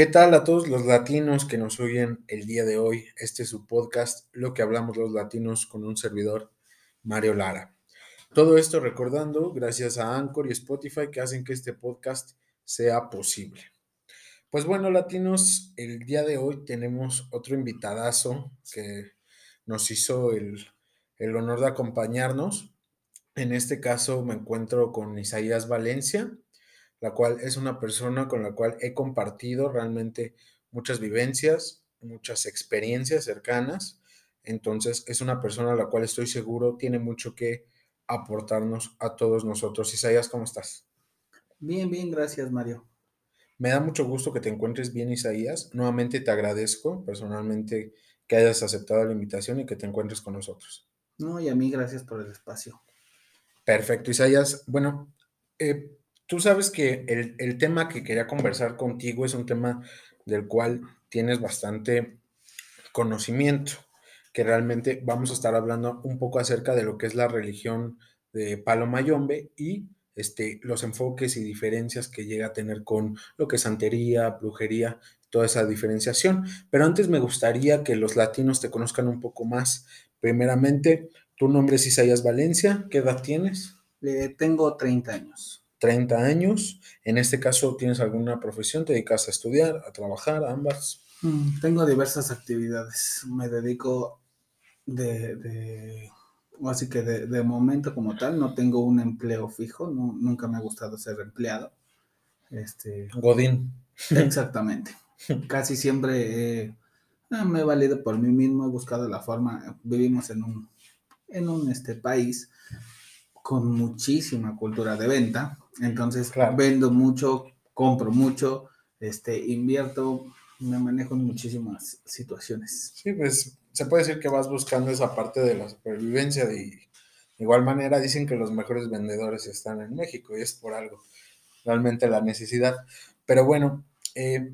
¿Qué tal a todos los latinos que nos oyen el día de hoy? Este es su podcast, Lo que hablamos los latinos con un servidor, Mario Lara. Todo esto recordando gracias a Anchor y Spotify que hacen que este podcast sea posible. Pues bueno, latinos, el día de hoy tenemos otro invitadazo que nos hizo el, el honor de acompañarnos. En este caso me encuentro con Isaías Valencia la cual es una persona con la cual he compartido realmente muchas vivencias, muchas experiencias cercanas. Entonces es una persona a la cual estoy seguro tiene mucho que aportarnos a todos nosotros. Isaías, ¿cómo estás? Bien, bien, gracias Mario. Me da mucho gusto que te encuentres bien, Isaías. Nuevamente te agradezco personalmente que hayas aceptado la invitación y que te encuentres con nosotros. No, y a mí gracias por el espacio. Perfecto, Isaías. Bueno, eh, Tú sabes que el, tema que quería conversar contigo es un tema del cual tienes bastante conocimiento, que realmente vamos a estar hablando un poco acerca de lo que es la religión de Palo Mayombe y este, los enfoques y diferencias que llega a tener con lo que es santería, brujería, toda esa diferenciación. Pero antes me gustaría que los latinos te conozcan un poco más. Primeramente, tu nombre es Isaías Valencia, ¿qué edad tienes? Eh, tengo 30 años. 30 años. En este caso, ¿tienes alguna profesión? ¿Te dedicas a estudiar, a trabajar, a ambas? Mm, tengo diversas actividades. Me dedico de, así que de, momento como tal, no tengo un empleo fijo, nunca me ha gustado ser empleado. Este, Godín. Exactamente. Casi siempre eh, me he valido por mí mismo, he buscado la forma, vivimos en un, en un este, país con muchísima cultura de venta. Entonces, vendo mucho, compro mucho, este, invierto, me manejo en muchísimas situaciones. Sí, pues se puede decir que vas buscando esa parte de la supervivencia. De, igual manera, dicen que los mejores vendedores están en México y es por algo, realmente la necesidad. Pero bueno, eh,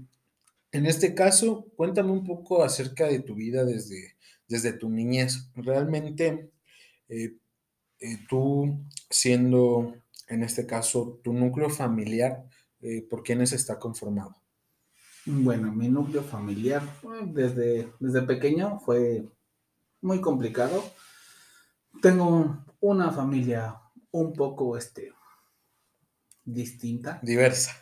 en este caso, cuéntame un poco acerca de tu vida desde, desde tu niñez. Realmente, eh, eh, tú siendo, en este caso, tu núcleo familiar, eh, ¿por quiénes está conformado? Bueno, mi núcleo familiar desde, desde pequeño fue muy complicado. Tengo una familia un poco este, distinta. Diversa.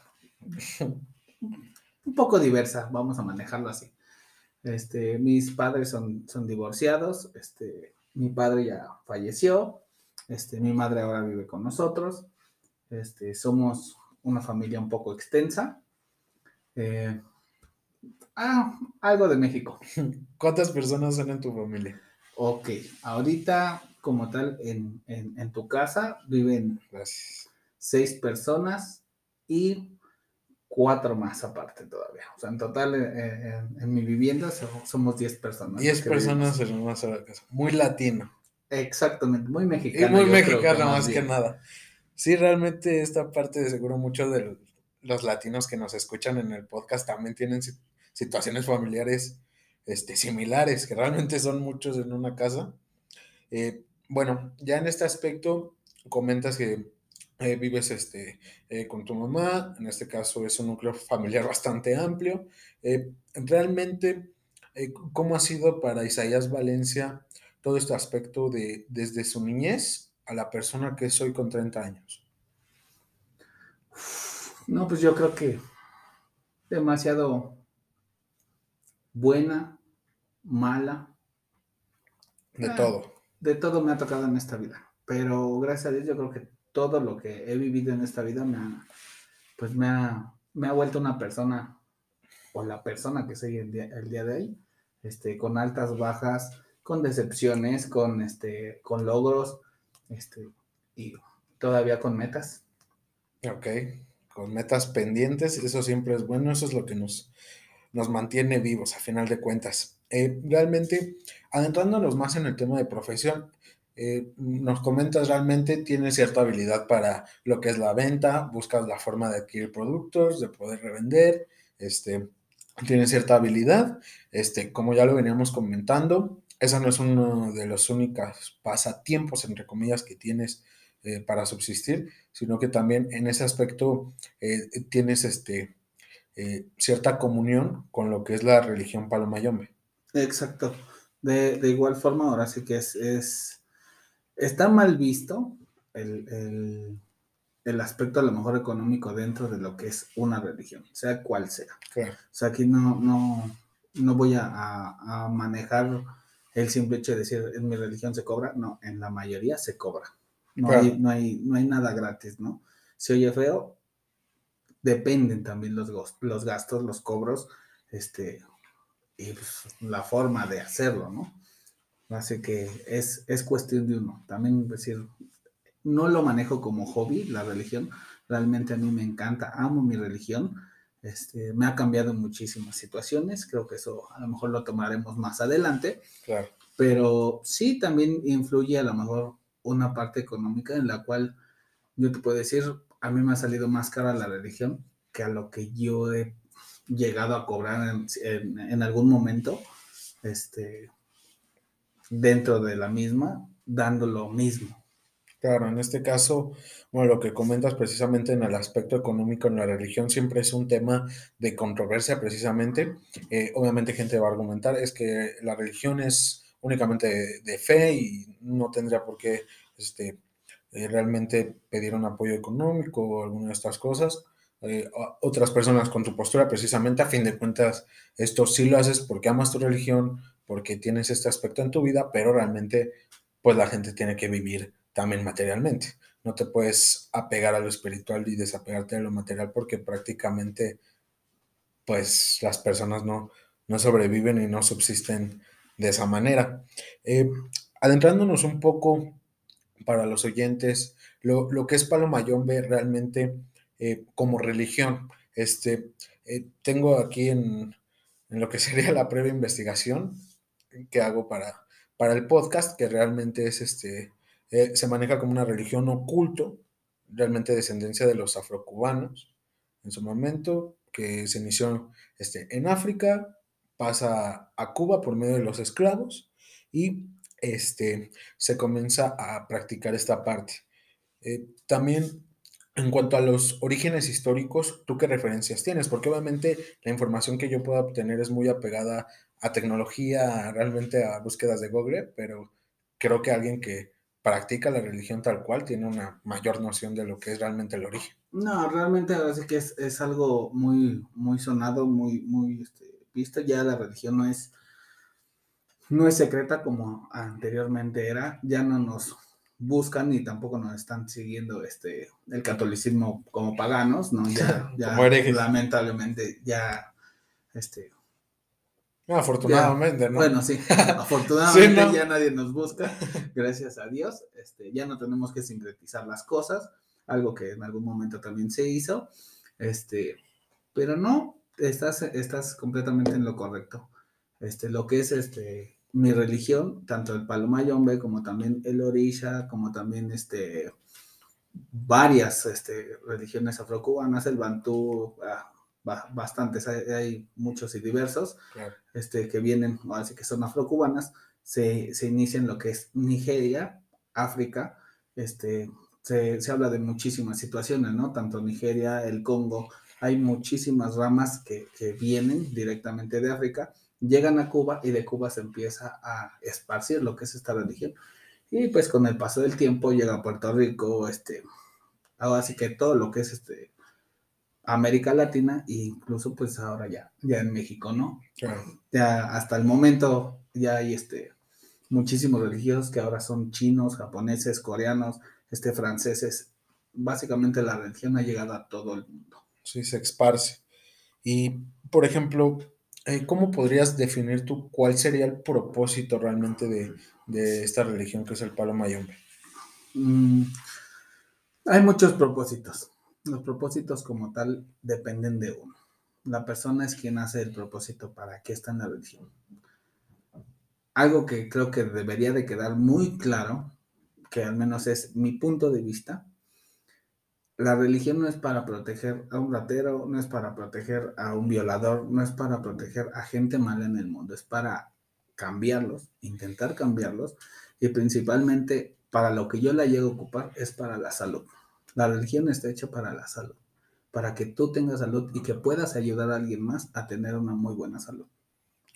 un poco diversa, vamos a manejarlo así. Este, mis padres son, son divorciados, este, mi padre ya falleció, este, mi madre ahora vive con nosotros. Este, somos una familia un poco extensa. Eh, ah, algo de México. ¿Cuántas personas son en tu familia? Ok, ahorita como tal en, tu casa viven seis personas y cuatro más aparte todavía. O sea, en total eh, en, mi vivienda somos diez personas. Diez personas en una sola casa. Muy latino. Exactamente, muy mexicano. Y muy mexicano más, que nada. Sí, realmente esta parte de seguro muchos de los latinos que nos escuchan en el podcast también tienen situaciones familiares este, similares, que realmente son muchos en una casa. Eh, bueno, ya en este aspecto comentas que eh, vives este, eh, con tu mamá, en este caso es un núcleo familiar bastante amplio. realmente, ¿cómo ha sido para Isaías Valencia todo este aspecto de desde su niñez a la persona que soy con 30 años? No, pues yo creo que demasiado buena, mala. De ah, todo. De todo me ha tocado en esta vida. Pero gracias a Dios yo creo que todo lo que he vivido en esta vida me ha, pues me ha, me ha vuelto una persona, o la persona que soy el día, el día de hoy, este, con altas, bajas, con decepciones, con, este, con logros, este, y todavía con metas. Ok, con metas pendientes, eso siempre es bueno, eso es lo que nos, nos mantiene vivos a final de cuentas. Eh, realmente, adentrándonos más en el tema de profesión, eh, nos comentas realmente tienes cierta habilidad para lo que es la venta, buscas la forma de adquirir productos, de poder revender, este, tienes cierta habilidad, este, como ya lo veníamos comentando, esa no es uno de los únicos pasatiempos, entre comillas, que tienes eh, para subsistir, sino que también en ese aspecto eh, tienes este, eh, cierta comunión con lo que es la religión palomayombe. Exacto. De, igual forma, ahora sí que es, es está mal visto el, aspecto a lo mejor económico dentro de lo que es una religión, sea cual sea. O sea, aquí no, no, no voy a, manejar el simple hecho de decir en mi religión se cobra, no, en la mayoría se cobra. No, hay, no, hay, no hay nada gratis, ¿no? Si oye feo, dependen también los, los gastos, los cobros, este, y pues, la forma de hacerlo, ¿no? Así que es, es cuestión de uno. También decir, no lo manejo como hobby, la religión. Realmente a mí me encanta, amo mi religión. Este, me ha cambiado en muchísimas situaciones. Creo que eso a lo mejor lo tomaremos más adelante. Claro. Pero sí también influye a lo mejor una parte económica en la cual yo te puedo decir, a mí me ha salido más cara la religión que a lo que yo he llegado a cobrar en, algún momento, este, dentro de la misma, dando lo mismo. Claro, en este caso, bueno, lo que comentas precisamente en el aspecto económico en la religión siempre es un tema de controversia precisamente. Eh, obviamente gente va a argumentar, es que la religión es únicamente de, fe y no tendría por qué este, eh, realmente pedir un apoyo económico o alguna de estas cosas. Eh, otras personas con tu postura, precisamente a fin de cuentas, esto sí lo haces porque amas tu religión, porque tienes este aspecto en tu vida, pero realmente pues la gente tiene que vivir también materialmente. No te puedes apegar a lo espiritual y desapegarte de lo material porque prácticamente pues las personas no, no sobreviven y no subsisten de esa manera. Eh, adentrándonos un poco para los oyentes, lo, lo que es Palo Mayombe realmente eh, como religión. Este, eh, tengo aquí en, lo que sería la previa investigación que hago para, para el podcast, que realmente es este, eh, se maneja como una religión oculto, realmente descendencia de los afrocubanos en su momento, que se inició este, en África, pasa a Cuba por medio de los esclavos y este, se comienza a practicar esta parte. también en cuanto a los orígenes históricos, ¿tú qué referencias tienes? Porque obviamente la información que yo puedo obtener es muy apegada a tecnología, realmente a búsquedas de Google, pero creo que alguien que practica la religión tal cual tiene una mayor noción de lo que es realmente el origen. No, realmente así que es, algo muy, muy sonado, muy, muy este, visto. Ya la religión no es, no es secreta como anteriormente era. Ya no nos buscan y tampoco nos están siguiendo este el catolicismo como paganos, ¿no? Ya, ya lamentablemente ya este afortunadamente, ¿no? Bueno, sí, afortunadamente ya nadie nos busca, gracias a Dios, este, ya no tenemos que sincretizar las cosas, algo que en algún momento también se hizo, este, pero no, estás, estás completamente en lo correcto, este, lo que es este, mi religión, tanto el Palomayombe como también el Orisha, como también este, varias este, religiones afrocubanas, el Bantú, ah, bastantes, hay, muchos y diversos, este, que vienen, así que son afrocubanas, se, se inicia en lo que es Nigeria, África, este, se, se, habla de muchísimas situaciones, ¿no? Tanto Nigeria, el Congo, hay muchísimas ramas que, que vienen directamente de África llegan a Cuba y de Cuba se empieza a esparcir lo que es esta religión. Y pues con el paso del tiempo llega a Puerto Rico, este, así que todo lo que es este América Latina e incluso pues ahora ya, ya en México, ¿no? Ya hasta el momento ya hay este muchísimos religiosos que ahora son chinos, japoneses, coreanos, este franceses. Básicamente la religión ha llegado a todo el mundo. Sí, se esparce. Y, por ejemplo, eh, ¿cómo podrías definir tú cuál sería el propósito realmente de, esta religión que es el palo mayombe? Mm, hay muchos propósitos. Los propósitos como tal dependen de uno. La persona es quien hace el propósito para qué está en la religión. Algo que creo que debería de quedar muy claro, que al menos es mi punto de vista, la religión no es para proteger a un ratero, no es para proteger a un violador, no es para proteger a gente mala en el mundo, es para cambiarlos, intentar cambiarlos y principalmente para lo que yo la llego a ocupar es para la salud. La religión está hecha para la salud, para que tú tengas salud y que puedas ayudar a alguien más a tener una muy buena salud.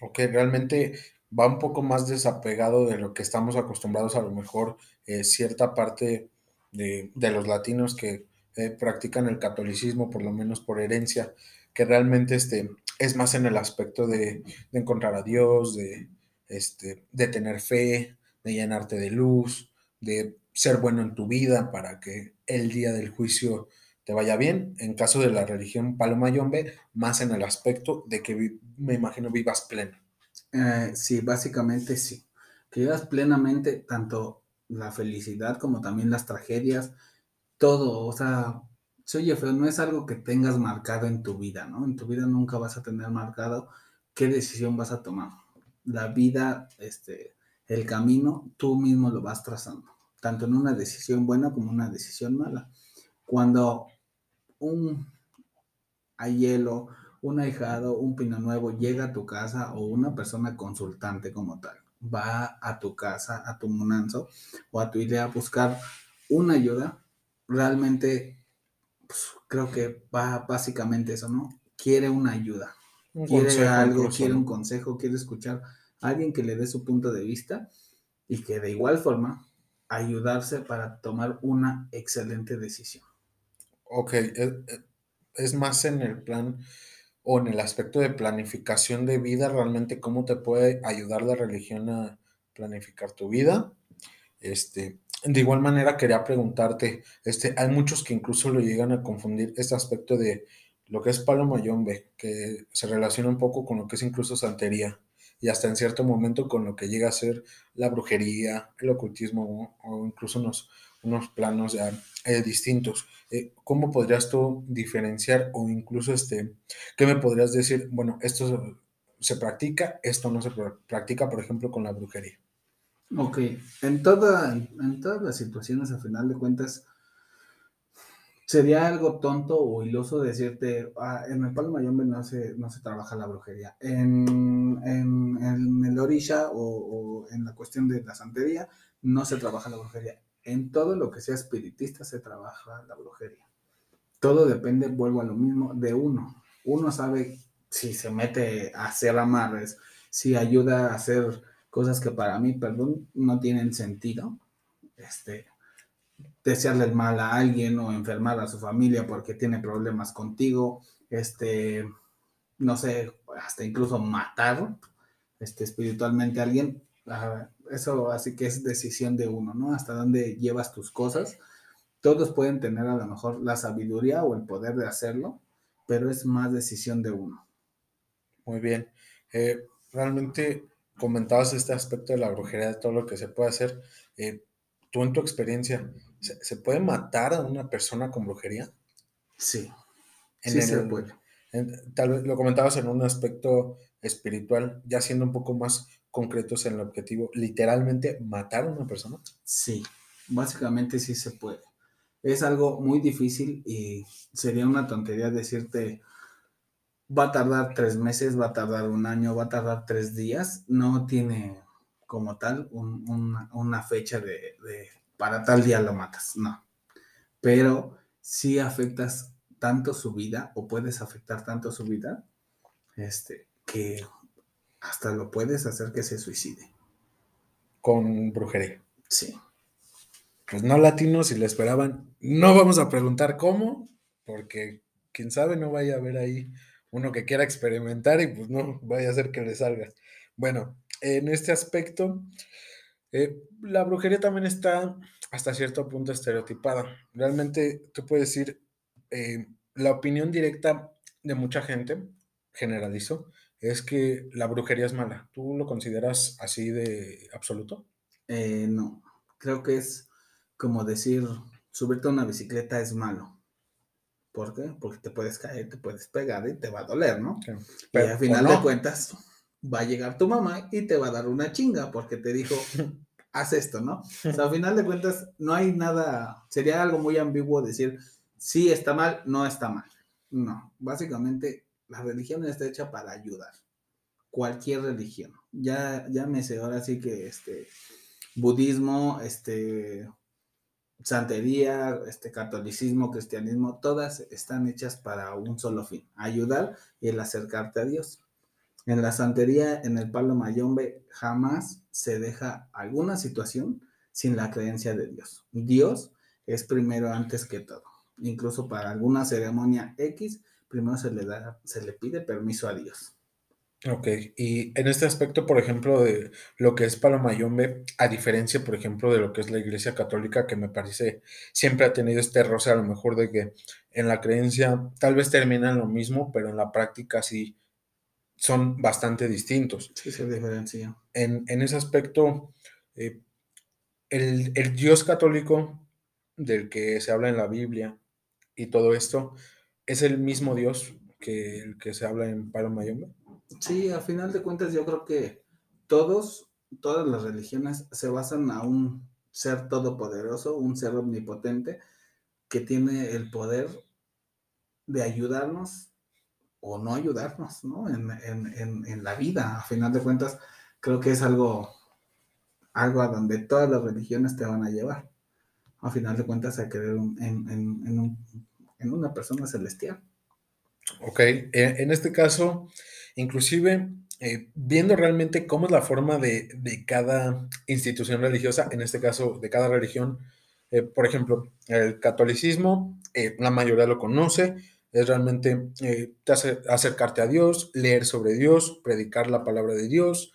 Ok, realmente va un poco más desapegado de lo que estamos acostumbrados a lo mejor eh, cierta parte de, los latinos que eh, practican el catolicismo, por lo menos por herencia, que realmente este, es más en el aspecto de, encontrar a Dios, de, este, de tener fe, de llenarte de luz, de ser bueno en tu vida para que el día del juicio te vaya bien. En caso de la religión Palomayombe, más en el aspecto de que me imagino vivas pleno. Eh, sí, básicamente sí. Que vivas plenamente tanto la felicidad como también las tragedias, todo, o sea, se oye feo, no es algo que tengas marcado en tu vida, ¿no? En tu vida nunca vas a tener marcado qué decisión vas a tomar. La vida, este, el camino, tú mismo lo vas trazando, tanto en una decisión buena como una decisión mala. Cuando un hielo, un ahijado, un pino nuevo llega a tu casa o una persona consultante como tal, va a tu casa, a tu munanzo o a tu idea a buscar una ayuda, realmente pues, creo que va básicamente eso, ¿no? Quiere una ayuda, quiere algo, quiere un consejo, quiere escuchar a alguien que le dé su punto de vista y que de igual forma ayudarse para tomar una excelente decisión. Ok, e, e, es, más en el plan o en el aspecto de planificación de vida, realmente cómo te puede ayudar la religión a planificar tu vida. Este, de igual manera, quería preguntarte, este, hay muchos que incluso lo llegan a confundir este aspecto de lo que es palo mayombe, que se relaciona un poco con lo que es incluso santería y hasta en cierto momento con lo que llega a ser la brujería, el ocultismo o, incluso unos, unos planos ya eh, distintos. Eh, ¿Cómo podrías tú diferenciar o incluso este, qué me podrías decir? Bueno, esto se practica, esto no se practica, por ejemplo, con la brujería. Ok, en, toda, en todas las situaciones, a final de cuentas, sería algo tonto o iluso decirte, ah, en el Palo Mayombe no se, no se trabaja la brujería. En, en, el Orisha o, en la cuestión de la santería, no se trabaja la brujería. En todo lo que sea espiritista se trabaja la brujería. Todo depende, vuelvo a lo mismo, de uno. Uno sabe si se mete a hacer amarres, si ayuda a hacer cosas que para mí, perdón, no tienen sentido. Este, desearle el mal a alguien o enfermar a su familia porque tiene problemas contigo, este, no sé, hasta incluso matar este, espiritualmente a alguien. Ah, eso así que es decisión de uno, ¿no? Hasta dónde llevas tus cosas. Todos pueden tener a lo mejor la sabiduría o el poder de hacerlo, pero es más decisión de uno. Muy bien. Eh, realmente comentabas este aspecto de la brujería, de todo lo que se puede hacer. Eh, tú en tu experiencia, ¿se, puede matar a una persona con brujería? Sí. sí se puede. tal vez lo comentabas en un aspecto espiritual, ya siendo un poco más concretos en el objetivo, literalmente matar a una persona. Sí, básicamente sí se puede. Es algo muy difícil y sería una tontería decirte, va a tardar tres meses, va a tardar un año, va a tardar tres días, no tiene como tal una, fecha de, para tal día lo matas, no. Pero si afectas tanto su vida o puedes afectar tanto su vida, este, que hasta lo puedes hacer que se suicide. Con brujería. Sí. Pues no latinos, si le esperaban, no vamos a preguntar cómo, porque quién sabe, no vaya a haber ahí uno que quiera experimentar y pues no vaya a ser que le salga. Bueno, en este aspecto, eh, la brujería también está hasta cierto punto estereotipada. Realmente tú puedes decir, eh, la opinión directa de mucha gente, generalizo, es que la brujería es mala. ¿Tú lo consideras así de absoluto? Eh, no, creo que es como decir, subirte a una bicicleta es malo. ¿Por qué? Porque te puedes caer, te puedes pegar y te va a doler, ¿no? Pero, y al final de cuentas va a llegar tu mamá y te va a dar una chinga porque te dijo, haz esto, ¿no? O sea, al final de cuentas no hay nada, sería algo muy ambiguo decir, sí está mal, no está mal. No, básicamente la religión está hecha para ayudar. Cualquier religión. Ya, ya me sé ahora sí que este budismo, este santería, este catolicismo, cristianismo, todas están hechas para un solo fin, ayudar y el acercarte a Dios. En la santería, en el palo mayombe, jamás se deja alguna situación sin la creencia de Dios. Dios es primero antes que todo. Incluso para alguna ceremonia X, primero se le da, se le pide permiso a Dios. Ok, y en este aspecto, por ejemplo, de lo que es Palo Mayombe, a diferencia, por ejemplo, de lo que es la Iglesia Católica, que me parece siempre ha tenido este roce, a lo mejor de que en la creencia tal vez terminan lo mismo, pero en la práctica sí son bastante distintos. Sí, se diferencia. En, en ese aspecto, eh, el, el Dios católico del que se habla en la Biblia y todo esto, ¿es el mismo Dios que el que se habla en Palo Mayombe? Sí, a final de cuentas yo creo que todos, todas las religiones se basan a un ser todopoderoso, un ser omnipotente que tiene el poder de ayudarnos o no ayudarnos, ¿no? En, en, en, la vida. A final de cuentas, creo que es algo, algo a donde todas las religiones te van a llevar. A final de cuentas, a creer en, en una persona celestial. Ok, e, en este caso, inclusive eh, viendo realmente cómo es la forma de, de, cada institución religiosa, en este caso de cada religión, eh, por ejemplo, el catolicismo, eh, la mayoría lo conoce, es realmente te hace acercarte a Dios, leer sobre Dios, predicar la palabra de Dios,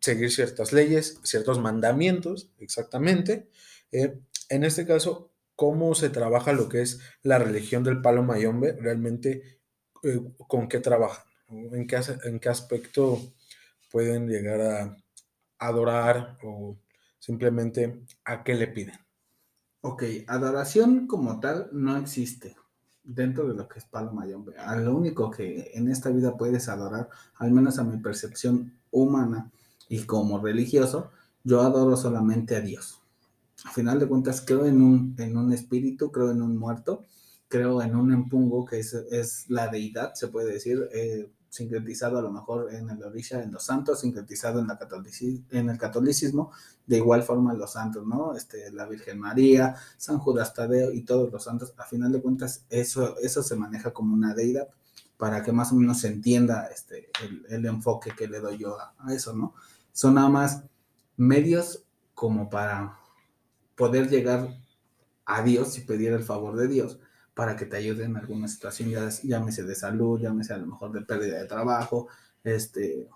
seguir ciertas leyes, ciertos mandamientos, exactamente. en este caso, cómo se trabaja lo que es la religión del palo mayombe, realmente eh, con qué trabajan, en qué, en qué aspecto pueden llegar a adorar o simplemente a qué le piden. Ok, adoración como tal no existe dentro de lo que es Palo Mayombe. A lo único que en esta vida puedes adorar, al menos a mi percepción humana y como religioso, yo adoro solamente a Dios. A final de cuentas, creo en un, en un espíritu, creo en un muerto creo en un empungo que es, es la deidad, se puede decir, eh, sincretizado a lo mejor en el orisha, en los santos, sincretizado en, la en el catolicismo, de igual forma los santos, ¿no? Este, la Virgen María, San Judas Tadeo y todos los santos, a final de cuentas, eso, eso se maneja como una deidad para que más o menos se entienda este, el, enfoque que le doy yo a eso, ¿no? Son nada más medios como para poder llegar a Dios y pedir el favor de Dios, para que te ayude en alguna situación, ya, llámese de salud, llámese a lo mejor de pérdida de trabajo, este,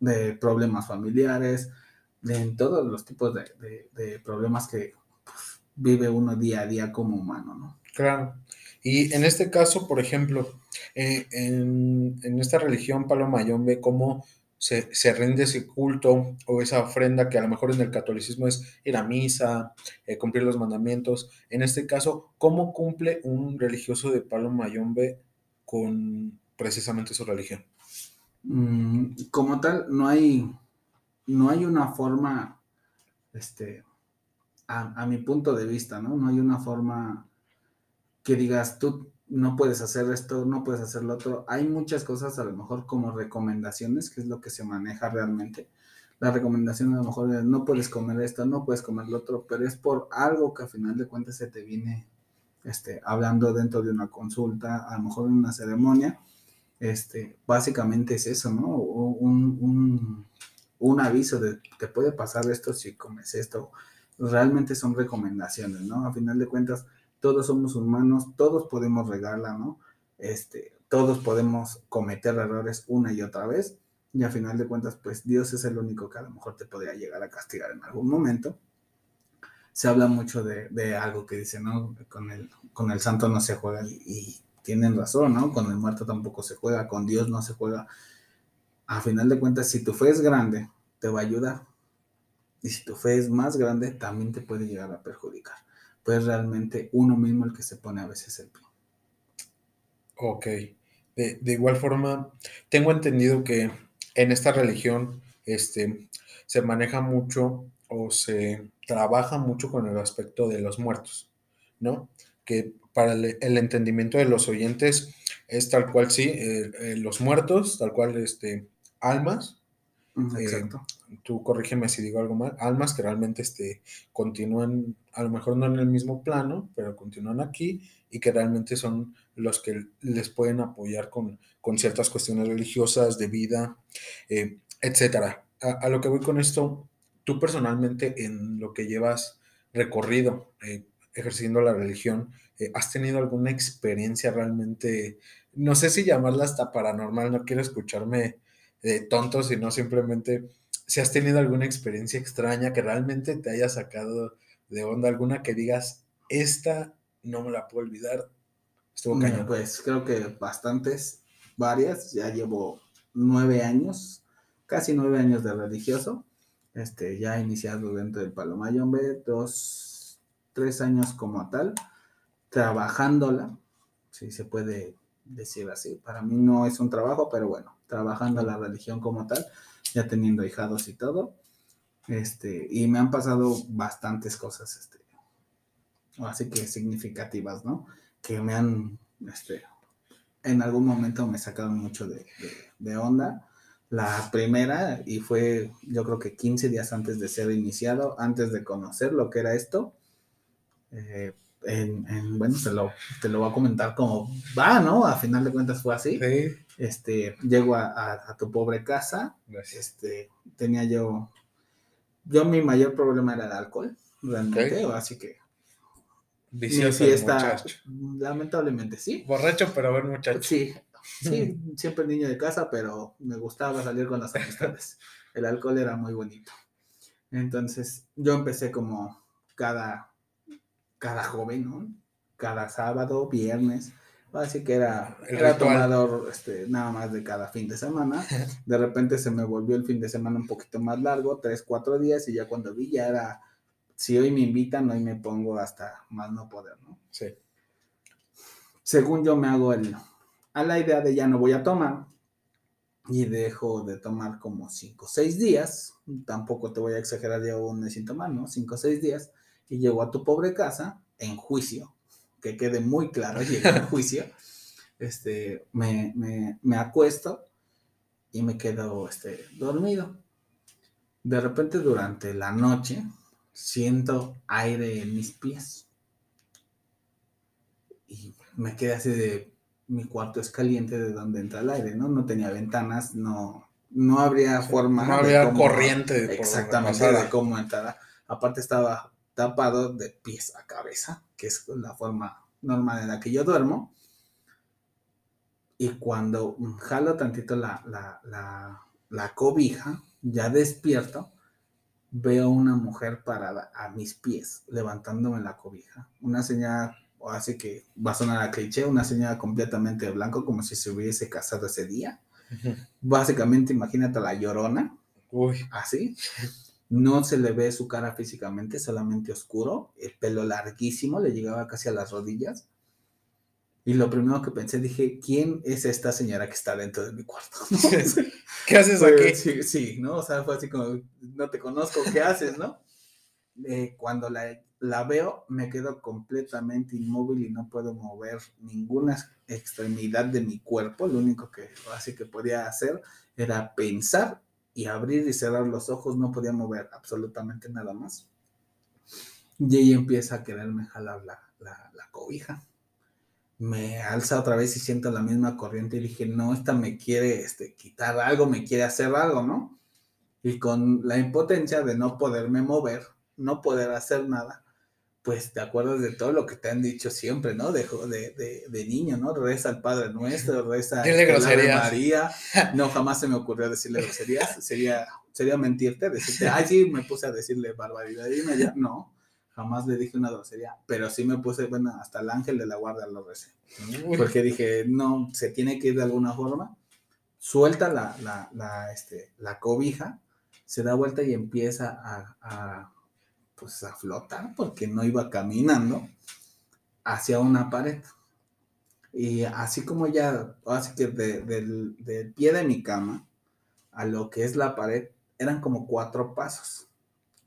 de problemas familiares, de en todos los tipos de, de, problemas que pues, vive uno día a día como humano, ¿no? Claro. Y en este caso, por ejemplo, eh, en, en, esta religión Palo Mayombe, ¿cómo se, rinde ese culto o esa ofrenda que a lo mejor en el catolicismo es ir a misa, eh, cumplir los mandamientos. En este caso, ¿cómo cumple un religioso de Palo Mayombe con precisamente su religión? Mm, como tal, no hay, no hay una forma, este, a, a mi punto de vista, ¿no? No hay una forma que digas, tú no puedes hacer esto, no puedes hacer lo otro. Hay muchas cosas a lo mejor como recomendaciones, que es lo que se maneja realmente. La recomendación a lo mejor no puedes comer esto, no puedes comer lo otro, pero es por algo que a final de cuentas se te viene este, hablando dentro de una consulta, a lo mejor en una ceremonia. Este, básicamente es eso, ¿no? Un, un, un aviso de te puede pasar esto si comes esto. Realmente son recomendaciones, ¿no? A final de cuentas, todos somos humanos, todos podemos regarla, ¿no? Este, todos podemos cometer errores una y otra vez, y a final de cuentas, pues Dios es el único que a lo mejor te podría llegar a castigar en algún momento. Se habla mucho de, algo que dice, ¿no? Con el, con el santo no se juega, y, tienen razón, ¿no? Con el muerto tampoco se juega, con Dios no se juega. A final de cuentas, si tu fe es grande, te va a ayudar. Y si tu fe es más grande, también te puede llegar a perjudicar pues realmente uno mismo el que se pone a veces el pie. Ok. De, igual forma, tengo entendido que en esta religión este, se maneja mucho o se trabaja mucho con el aspecto de los muertos, ¿no? Que para el, entendimiento de los oyentes es tal cual, sí, eh, eh, los muertos, tal cual, este, almas, Exacto. Tú corrígeme si digo algo mal, almas que realmente este, continúan, a lo mejor no en el mismo plano, pero continúan aquí y que realmente son los que les pueden apoyar con, con ciertas cuestiones religiosas, de vida, eh, etcétera. A, lo que voy con esto, tú personalmente en lo que llevas recorrido eh, ejerciendo la religión, eh, ¿has tenido alguna experiencia realmente, no sé si llamarla hasta paranormal, no quiero escucharme de tonto, sino simplemente si has tenido alguna experiencia extraña que realmente te haya sacado de onda, alguna que digas, esta no me la puedo olvidar. Estuvo cañón. Pues creo que bastantes, varias, ya llevo nueve años, casi nueve años de religioso, este, ya iniciado dentro del Palomayombe, dos, tres años como tal, trabajándola, si se puede decir así. Para mí no es un trabajo, pero bueno, trabajando la religión como tal, ya teniendo hijados y todo. Este, y me han pasado bastantes cosas, este, así que significativas, ¿no? Que me han, este, en algún momento me sacaron mucho de, de, onda. La primera, y fue yo creo que 15 días antes de ser iniciado, antes de conocer lo que era esto, eh, en, bueno, te lo, te lo voy a comentar como va, ¿no? A final de cuentas fue así. Este, llego a, tu pobre casa. Este, tenía yo, yo mi mayor problema era el alcohol, realmente, así que Vicioso mi fiesta, lamentablemente sí. Borracho, pero ver muchacho. Sí, sí, siempre niño de casa, pero me gustaba salir con las amistades. El alcohol era muy bonito. Entonces, yo empecé como cada cada joven, ¿no? Cada sábado, viernes. Así que era, era tomador este, nada más de cada fin de semana. De repente se me volvió el fin de semana un poquito más largo, tres, cuatro días, y ya cuando vi ya era, si hoy me invitan, hoy me pongo hasta más no poder, ¿no? Sí. Según yo me hago el, a la idea de ya no voy a tomar, y dejo de tomar como cinco o seis días, tampoco te voy a exagerar, ya un mes sin tomar, ¿no? Cinco o seis días, y llegó a tu pobre casa en juicio, que quede muy claro, llegué en juicio, este, me, me, acuesto y me quedo este, dormido. De repente durante la noche siento aire en mis pies. Y me quedé así de, mi cuarto es caliente de donde entra el aire, ¿no? No tenía ventanas, no, no habría forma. No había corriente. exactamente, de cómo entrar. Aparte estaba tapado de pies a cabeza, que es la forma normal en la que yo duermo. Y cuando jalo tantito la, la, cobija, ya despierto, veo una mujer parada a mis pies, levantándome la cobija. Una señal, o así que va a sonar a cliché, una señal completamente de blanco, como si se hubiese casado ese día. Básicamente, imagínate la llorona. Uy. Así. No se le ve su cara físicamente, solamente oscuro, el pelo larguísimo, le llegaba casi a las rodillas. Y lo primero que pensé, dije, ¿quién es esta señora que está dentro de mi cuarto? ¿Qué haces aquí? Sí, sí, ¿no? O sea, fue así como, no te conozco, ¿qué haces, no? Eh, cuando la, la veo, me quedo completamente inmóvil y no puedo mover ninguna extremidad de mi cuerpo. Lo único que así que podía hacer era pensar y abrir y cerrar los ojos, no podía mover absolutamente nada más. Y ella empieza a quererme jalar la, la, cobija. Me alza otra vez y siento la misma corriente y dije, no, esta me quiere este, quitar algo, me quiere hacer algo, ¿no? Y con la impotencia de no poderme mover, no poder hacer nada, pues te acuerdas de todo lo que te han dicho siempre, ¿no? De, de, de, niño, ¿no? Reza al Padre Nuestro, reza a María. No, jamás se me ocurrió decirle groserías. Sería, sería mentirte, decirte, ay, sí, me puse a decirle barbaridad. Y me, no, jamás le dije una grosería, pero sí me puse, bueno, hasta el ángel de la guardia lo recé. Porque dije, no, se tiene que ir de alguna forma. Suelta la, la, la, este, la cobija, se da vuelta y empieza a pues a flotar porque no iba caminando hacia una pared. Y así como ya, así que del, pie de mi cama a lo que es la pared, eran como cuatro pasos.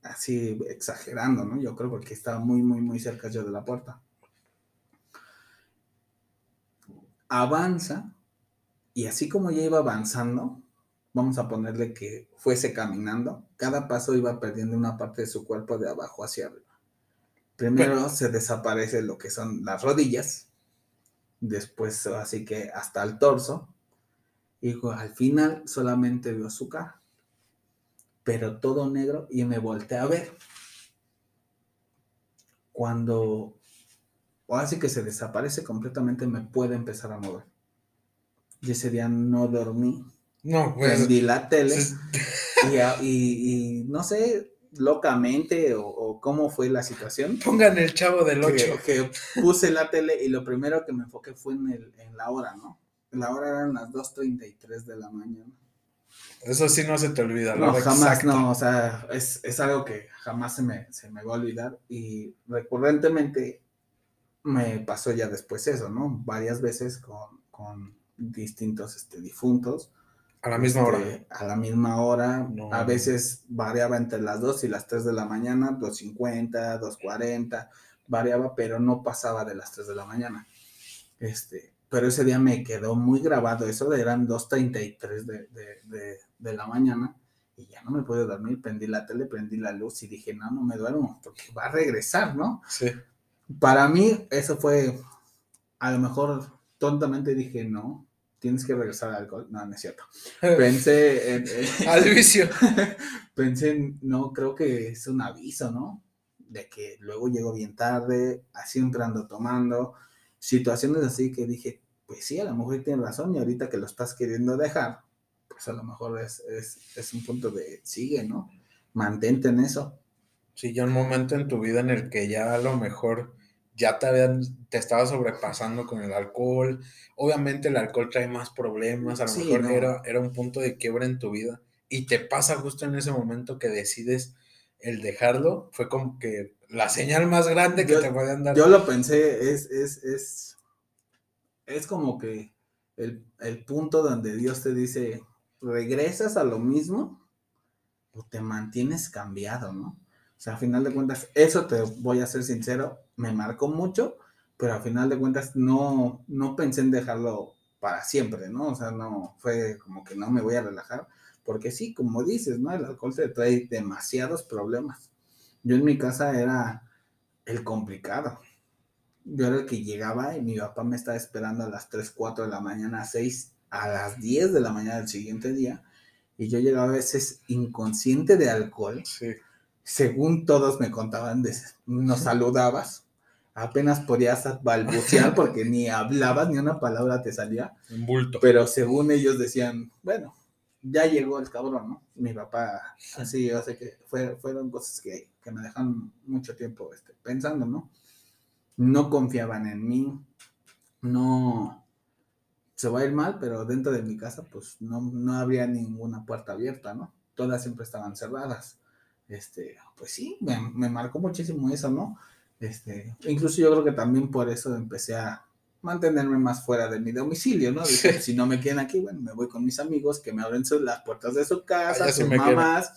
Así exagerando, ¿no? Yo creo porque estaba muy, muy, muy cerca yo de la puerta. Avanza y así como ya iba avanzando, vamos a ponerle que fuese caminando, cada paso iba perdiendo una parte de su cuerpo de abajo hacia arriba. Primero se desaparece lo que son las rodillas, después así que hasta el torso, y al final solamente vio su cara, pero todo negro y me volteé a ver. Cuando, o así que se desaparece completamente, me puede empezar a mover. Y ese día no dormí. No, pues. Prendí la tele y, no sé, locamente o, cómo fue la situación. Pongan el chavo del 8. Que, puse la tele y lo primero que me enfoqué fue en, el, en la hora, ¿no? La hora eran las 2.33 de la mañana. Eso sí no se te olvida. No, jamás, no, o sea, es, algo que jamás se me, se me va a olvidar y recurrentemente me pasó ya después eso, ¿no? Varias veces con, con distintos este, difuntos. A la misma hora. Este, a la misma hora. A veces variaba entre las 2 y las 3 de la mañana, 2.50, 2.40, variaba, pero no pasaba de las 3 de la mañana. Este, pero ese día me quedó muy grabado eso, de, eran 2.33 de, de, de, la mañana y ya no me pude dormir, prendí la tele, prendí la luz y dije, no, no me duermo, porque va a regresar, ¿no? Sí. Para mí eso fue, a lo mejor tontamente dije, no, tienes que regresar al alcohol. No, no es cierto. Pensé en... al vicio. pensé en, no, creo que es un aviso, ¿no? De que luego llego bien tarde, siempre ando tomando situaciones así que dije, pues sí, a lo mejor tiene razón y ahorita que lo estás queriendo dejar, pues a lo mejor es, es, un punto de sigue, ¿no? Mantente en eso. Sí, ya un momento en tu vida en el que ya a lo mejor ya te, habían, te estaba sobrepasando con el alcohol. Obviamente el alcohol trae más problemas, a lo mejor era, era un punto de quiebra en tu vida y te pasa justo en ese momento que decides el dejarlo, fue como que la señal más grande que te pueden dar. Yo lo pensé, es, es, es, es como que el, punto donde Dios te dice, regresas a lo mismo o te mantienes cambiado, ¿no? O sea, a final de cuentas, eso te voy a ser sincero, me marcó mucho, pero a final de cuentas no, no pensé en dejarlo para siempre, ¿no? O sea, no fue como que no me voy a relajar, porque sí, como dices, ¿no? El alcohol te trae demasiados problemas. Yo en mi casa era el complicado. Yo era el que llegaba y mi papá me estaba esperando a las 3, 4 de la mañana, a 6, a las 10 de la mañana del siguiente día. Y yo llegaba a veces inconsciente de alcohol. Según todos me contaban, nos saludabas. Apenas podías balbucear porque ni hablabas, ni una palabra te salía. Un bulto. Pero según ellos decían, bueno, ya llegó el cabrón, ¿no? Mi papá, así, yo sé que fueron cosas que, me dejan mucho tiempo este, pensando, ¿no? No confiaban en mí, no, se va a ir mal, pero dentro de mi casa, pues no, no habría ninguna puerta abierta, ¿no? Todas siempre estaban cerradas. Este, pues sí, me, me marcó muchísimo eso, ¿no? Este, incluso yo creo que también por eso empecé a, mantenerme más fuera de mi domicilio, ¿no? Si no me quieren aquí, bueno, me voy con mis amigos que me abren las puertas de su casa, sus mamás.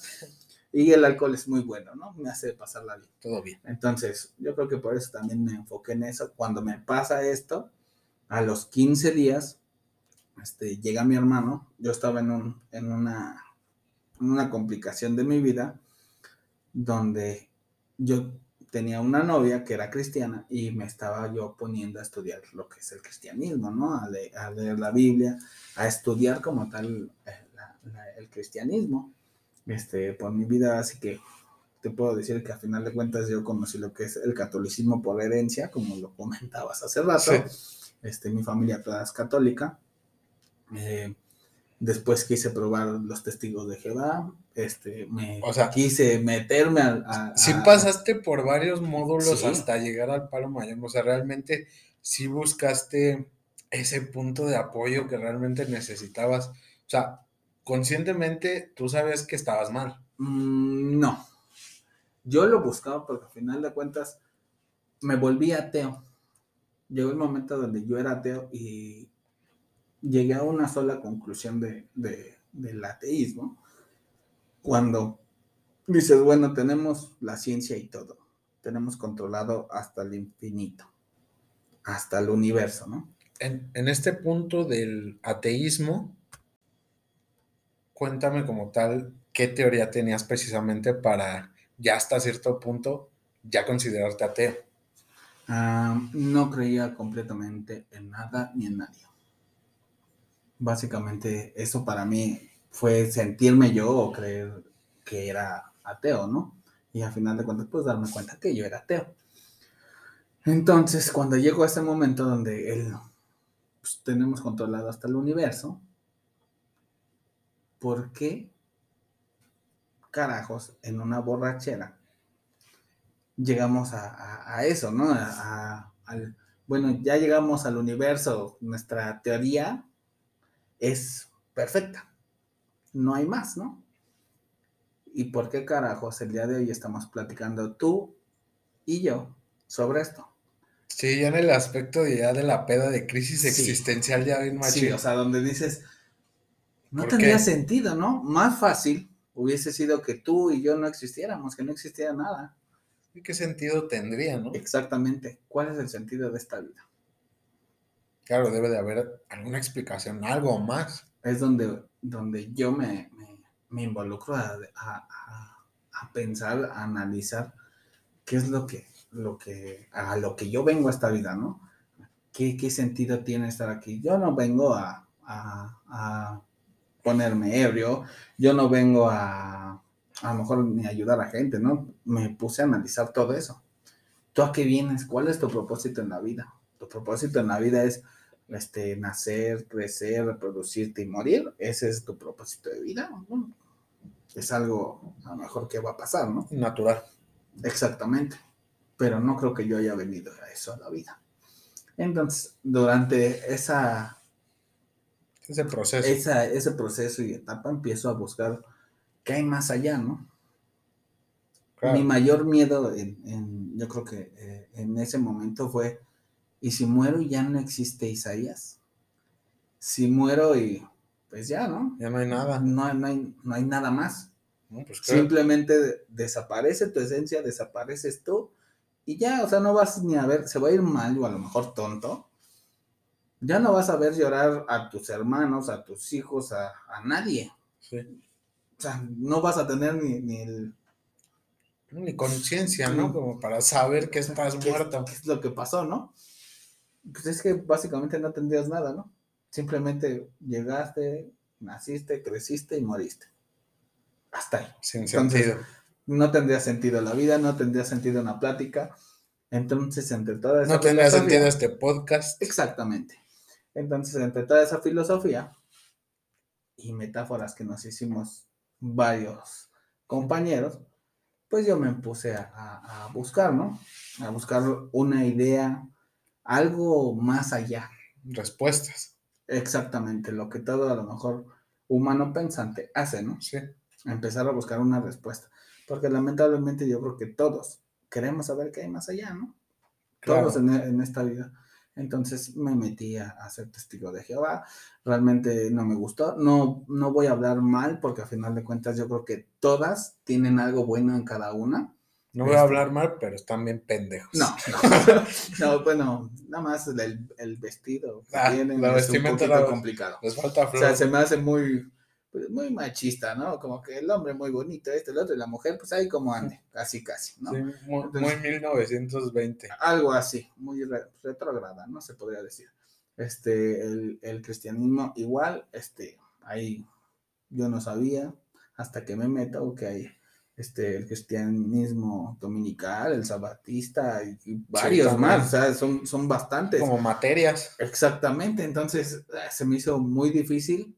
Y el alcohol es muy bueno, ¿no? Me hace pasarla bien. Todo bien. Entonces, yo creo que por eso también me enfoqué en eso. Cuando me pasa esto, a los 15 días, este, llega mi hermano. Yo estaba en, un, en, una, en una complicación de mi vida donde yo tenía una novia que era cristiana y me estaba yo poniendo a estudiar lo que es el cristianismo, ¿no? A, leer la Biblia, a estudiar como tal eh, el cristianismo, este, por mi vida, así que te puedo decir que a final de cuentas yo conocí lo que es el catolicismo por herencia, como lo comentabas hace rato, este, mi familia toda es católica, eh, Después quise probar los testigos de Jehová. Este, me o sea, quise meterme a. Si pasaste por varios módulos hasta llegar al palo mayor. O sea, realmente sí buscaste ese punto de apoyo que realmente necesitabas. O sea, conscientemente tú sabes que estabas mal. Mm, no. Yo lo buscaba porque al final de cuentas me volví ateo. Llegó el momento donde yo era ateo y llegué a una sola conclusión de, del ateísmo, cuando dices, bueno, tenemos la ciencia y todo, tenemos controlado hasta el infinito, hasta el universo, ¿no? En, este punto del ateísmo, cuéntame como tal qué teoría tenías precisamente para ya hasta cierto punto ya considerarte ateo. Ah, no creía completamente en nada ni en nadie. Básicamente eso para mí fue sentirme yo o creer que era ateo, ¿no? Y al final de cuentas, pues darme cuenta que yo era ateo. Entonces, cuando llegó a ese momento donde él, pues, tenemos controlado hasta el universo, ¿por qué carajos en una borrachera llegamos a, eso, ¿no? al, bueno, ya llegamos al universo, nuestra teoría es perfecta, no hay más, ¿no? ¿Y por qué carajos el día de hoy estamos platicando tú y yo sobre esto? Sí, ya en el aspecto de ya de la peda de crisis existencial ya bien más Sí, o sea, donde dices, no tendría sentido, ¿no? Más fácil hubiese sido que tú y yo no existiéramos, que no existiera nada. ¿Y qué sentido tendría, no? Exactamente. ¿Cuál es el sentido de esta vida? Claro, debe de haber alguna explicación, algo más. Es donde, donde yo me, involucro a, pensar, a analizar qué es lo que, lo que, a lo que yo vengo a esta vida, ¿no? ¿Qué, sentido tiene estar aquí? Yo no vengo a, a ponerme ebrio, yo no vengo a a lo mejor ni ayudar a gente, ¿no? Me puse a analizar todo eso. ¿Tú a qué vienes? ¿Cuál es tu propósito en la vida? Tu propósito en la vida es este, nacer, crecer, reproducirte y morir. Ese es tu propósito de vida. es algo a lo mejor que va a pasar, ¿no? Natural. Exactamente. Pero no creo que yo haya venido a eso a la vida. Entonces, durante esa... Ese proceso. ese proceso y etapa empiezo a buscar ¿qué hay más allá, no? Mi mayor miedo, en, yo creo que eh, en ese momento fue, ¿y si muero y ya no existe Isaías? Si muero y pues ya, ¿no? Ya no hay nada. No, no, hay, no hay nada más. Pues Simplemente desaparece tu esencia, desapareces tú y ya, o sea, no vas ni a ver, se va a ir mal o a lo mejor tonto. Ya no vas a ver llorar a tus hermanos, a tus hijos, a, a nadie. Sí. O sea, no vas a tener ni, ni el... Ni conciencia, ¿no? Como para saber que estás muerto. ¿Qué es lo que pasó, no? Pues es que básicamente no tendrías nada, ¿no? Simplemente llegaste, naciste, creciste y moriste. Hasta ahí. Sin sentido. No tendría sentido la vida, no tendría sentido una plática. Entonces, entre toda esa No tendría sentido este podcast. Exactamente. Entonces, entre toda esa filosofía y metáforas que nos hicimos varios compañeros, pues yo me puse a, buscar, ¿no? A buscar una idea, algo más allá. Respuestas. Exactamente, lo que todo a lo mejor humano pensante hace, ¿no? Sí. Empezar a buscar una respuesta. Porque lamentablemente yo creo que todos queremos saber qué hay más allá, ¿no? Todos en, en, esta vida. Entonces me metí a, ser testigo de Jehová. Realmente no me gustó. No, no voy a hablar mal porque a final de cuentas yo creo que todas tienen algo bueno en cada una. No voy a este hablar mal, pero están bien pendejos. No, no, bueno, nada más el, el vestido que ah, tienen es un poquito complicado. Les falta flor. O sea, se me hace muy, pues, muy machista, ¿no? Como que el hombre muy bonito, este, el otro, y la mujer, pues ahí como ande, casi, casi, ¿no? Sí, muy, 1920. Algo así, muy retrograda, ¿no? Se podría decir. Este, el, el, cristianismo igual, este, ahí yo no sabía, hasta que me meto, que hay este, el cristianismo dominical, el sabatista y, varios más, o sea, son, son bastantes. Como materias. Exactamente, entonces eh, se me hizo muy difícil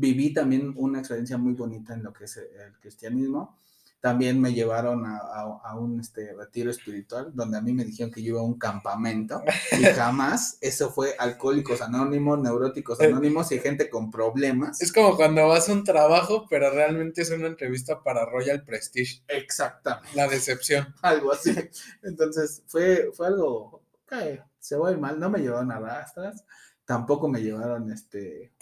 viví también una experiencia muy bonita en lo que es el cristianismo. También me llevaron a, un este, retiro espiritual donde a mí me dijeron que yo iba a un campamento y jamás eso fue alcohólicos anónimos, neuróticos eh, anónimos y gente con problemas. Es como cuando vas a un trabajo, pero realmente es una entrevista para Royal Prestige. Exactamente. La decepción. Algo así. Entonces fue, fue algo que se va a ir mal, no me llevaron a rastras tampoco me llevaron este,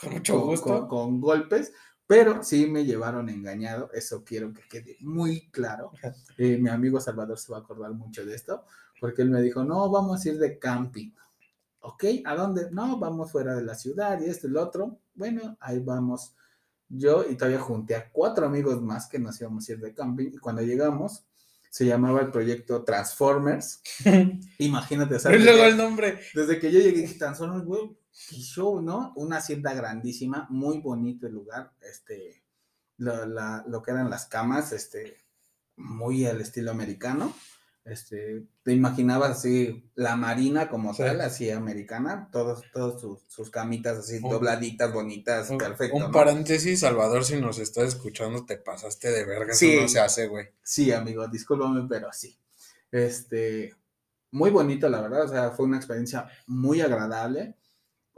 con, golpes, pero sí me llevaron engañado, eso quiero que quede muy claro. Eh, mi amigo Salvador se va a acordar mucho de esto, porque él me dijo, no, vamos a ir de camping. ¿Ok? ¿A dónde? No, vamos fuera de la ciudad y esto y lo otro. Bueno, ahí vamos. yo y todavía junté a cuatro amigos más que nos íbamos a ir de camping. Y cuando llegamos, se llamaba el proyecto Transformers. Imagínate, desde luego el nombre. desde que yo llegué, dije, Transformers, güey, show, ¿no? Una hacienda grandísima, muy bonito el lugar, este, la- lo que eran las camas, este, muy al estilo americano. Este, te imaginabas así la marina como Sí. tal, así americana, todos, todos sus, sus camitas así Un- dobladitas, bonitas, Un- perfecto. Un ¿no? paréntesis, Salvador, si nos estás escuchando, te pasaste de verga. Sí. Eso no se hace, güey. Sí, amigo, discúlpame, pero sí. Este, muy bonito, la verdad, o sea, fue una experiencia muy agradable.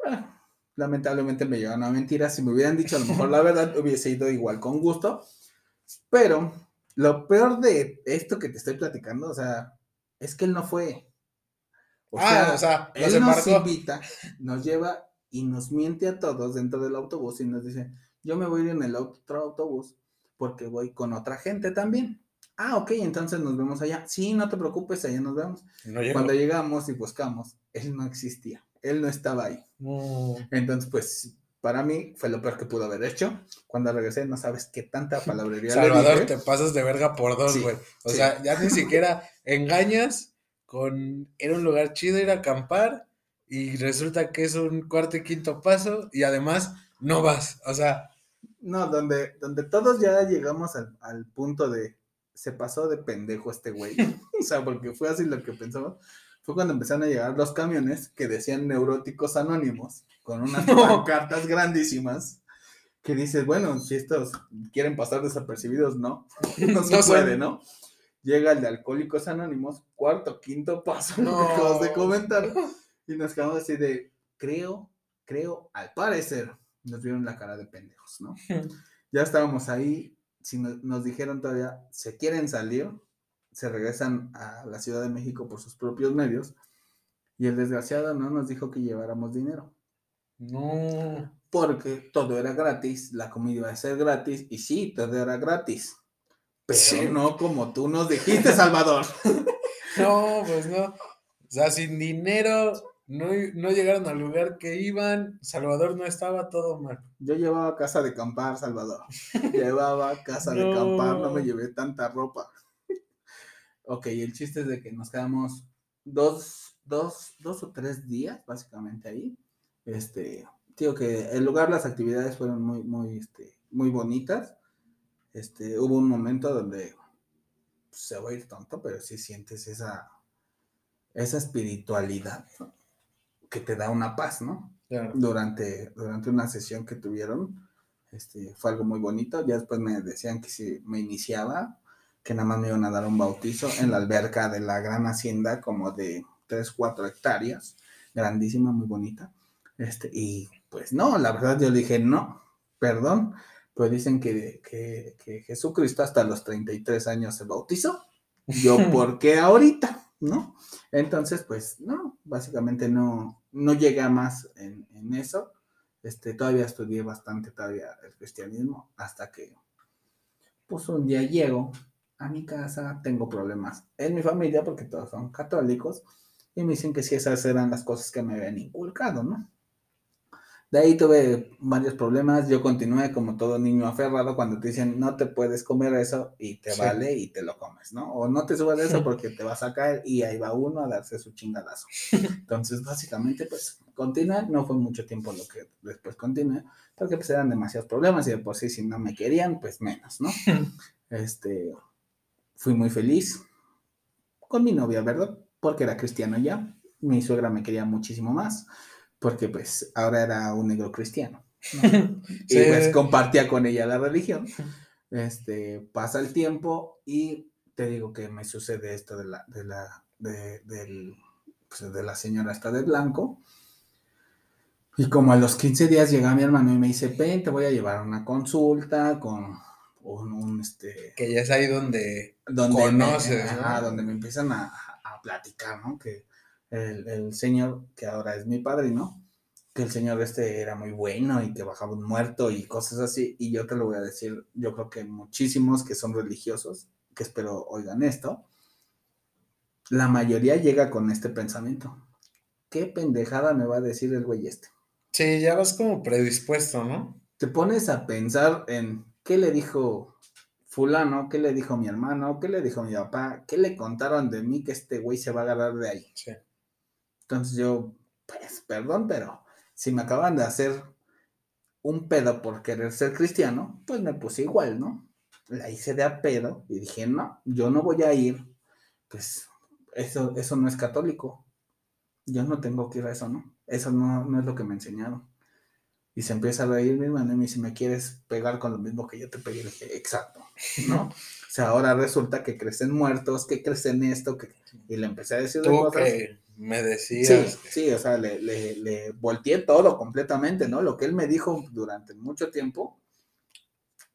Bueno, lamentablemente me llevaron a mentiras. Si me hubieran dicho a lo mejor la verdad, hubiese ido igual con gusto. Pero lo peor de esto que te estoy platicando, o sea, es que él no fue. O ah, o sea, él nos embarcó. invita, nos lleva y nos miente a todos dentro del autobús y nos dice, yo me voy a ir en el otro autobús porque voy con otra gente también. Ah, ok, entonces nos vemos allá. Sí, no te preocupes, allá nos vemos. No. Cuando llegamos y buscamos, él no existía, él no estaba ahí. No. Entonces, pues, para mí fue lo peor que pudo haber hecho. Cuando regresé, no sabes qué tanta palabrería le Salvador, dije. te pasas de verga por dos, Sí, güey. O sí. sea, ya ni siquiera engañas con. Era un lugar chido ir a acampar y resulta que es un cuarto y quinto paso y además no vas. O sea, No, donde, donde todos ya llegamos al, al punto de se pasó de pendejo este güey. o sea, porque fue así lo que pensamos. Fue cuando empezaron a llegar los camiones que decían neuróticos anónimos, con unas No. pancartas grandísimas, que dices, bueno, si estos quieren pasar desapercibidos, no, no se No son. puede, ¿no? Llega el de Alcohólicos Anónimos, cuarto, quinto paso, No. acabas de comentar, y nos quedamos así de, creo, creo, al parecer, nos vieron la cara de pendejos, ¿no? ya estábamos ahí, si no- nos dijeron todavía, se quieren salir, se regresan a la Ciudad de México por sus propios medios, y el desgraciado no nos dijo que lleváramos dinero, no. porque todo era gratis, la comida iba a ser gratis, y sí, todo era gratis, pero Sí. no como tú nos dijiste, Salvador. No, pues no. O sea, sin dinero, no, no llegaron al lugar que iban. Salvador no estaba todo mal. Yo llevaba casa de campar, Salvador. Llevaba casa de campar, no me llevé tanta ropa. Ok, el chiste es de que nos quedamos dos, dos, dos o tres días, básicamente ahí. Este, digo que el lugar, las actividades fueron muy, muy, este, muy bonitas. Este, hubo un momento donde pues, se va a ir tonto, pero sí sientes esa, esa espiritualidad ¿no? que te da una paz, ¿no? Claro. durante, durante una sesión que tuvieron. Este, fue algo muy bonito. Ya después me decían que si me iniciaba, que nada más me iban a dar un bautizo en la alberca de la gran hacienda, como de 3, 4 hectáreas, grandísima, muy bonita. Este, y pues no, la verdad yo dije no, perdón, pues dicen que, que, que Jesucristo hasta los 33 años se bautizó. Yo, ¿por qué ahorita? ¿No? Entonces, pues no, básicamente no, no llegué a más en, en eso. Este, todavía estudié bastante todavía el cristianismo hasta que, pues un día llego a mi casa, tengo problemas en mi familia porque todos son católicos y me dicen que si esas eran las cosas que me habían inculcado, ¿no? De ahí tuve varios problemas, yo continué como todo niño aferrado cuando te dicen no te puedes comer eso y te Sí. vale y te lo comes, ¿no? O no te subas de eso porque te vas a caer y ahí va uno a darse su chingadazo. Entonces, básicamente, pues, continué, no fue mucho tiempo lo que después continué, porque pues eran demasiados problemas y de por sí si no me querían, pues menos, ¿no? Este, fui muy feliz con mi novia, ¿verdad? Porque era cristiano ya, mi suegra me quería muchísimo más, porque pues ahora era un negro cristiano. ¿no? y Sí. pues compartía con ella la religión. Este, pasa el tiempo y te digo que me sucede esto de la, de la, de, del, pues, de la señora esta de blanco. Y como a los 15 días llega mi hermano y me dice, ven, te voy a llevar a una consulta con un, un, este, Que ya es ahí donde. donde Conoces, me, ¿no? ajá, donde me empiezan a, a platicar, ¿no? Que el, el señor, que ahora es mi padrino, que el señor este era muy bueno y que bajaba un muerto y cosas así. Y yo te lo voy a decir, yo creo que muchísimos que son religiosos, que espero oigan esto, la mayoría llega con este pensamiento. ¿Qué pendejada me va a decir el güey este? Sí, ya vas como predispuesto, ¿no? te pones a pensar en qué le dijo fulano, qué le dijo mi hermano, qué le dijo mi papá, qué le contaron de mí que este güey se va a agarrar de ahí. Sí. Entonces yo, pues, perdón, pero si me acaban de hacer un pedo por querer ser cristiano, pues me puse igual, ¿no? La hice de a pedo y dije, no, yo no voy a ir, pues eso, eso no es católico. Yo no tengo que ir a eso, ¿no? Eso no, no es lo que me enseñaron. Y se empieza a reír mi hermano y me dice, ¿me quieres pegar con lo mismo que yo te pegué? Le dije, exacto, ¿no? o sea, ahora resulta que crecen muertos, que crecen esto, que... y le empecé a decir de Tú cosas. que me decías. Sí, que- sí, o sea, le, le, le volteé todo completamente, ¿no? Lo que él me dijo durante mucho tiempo,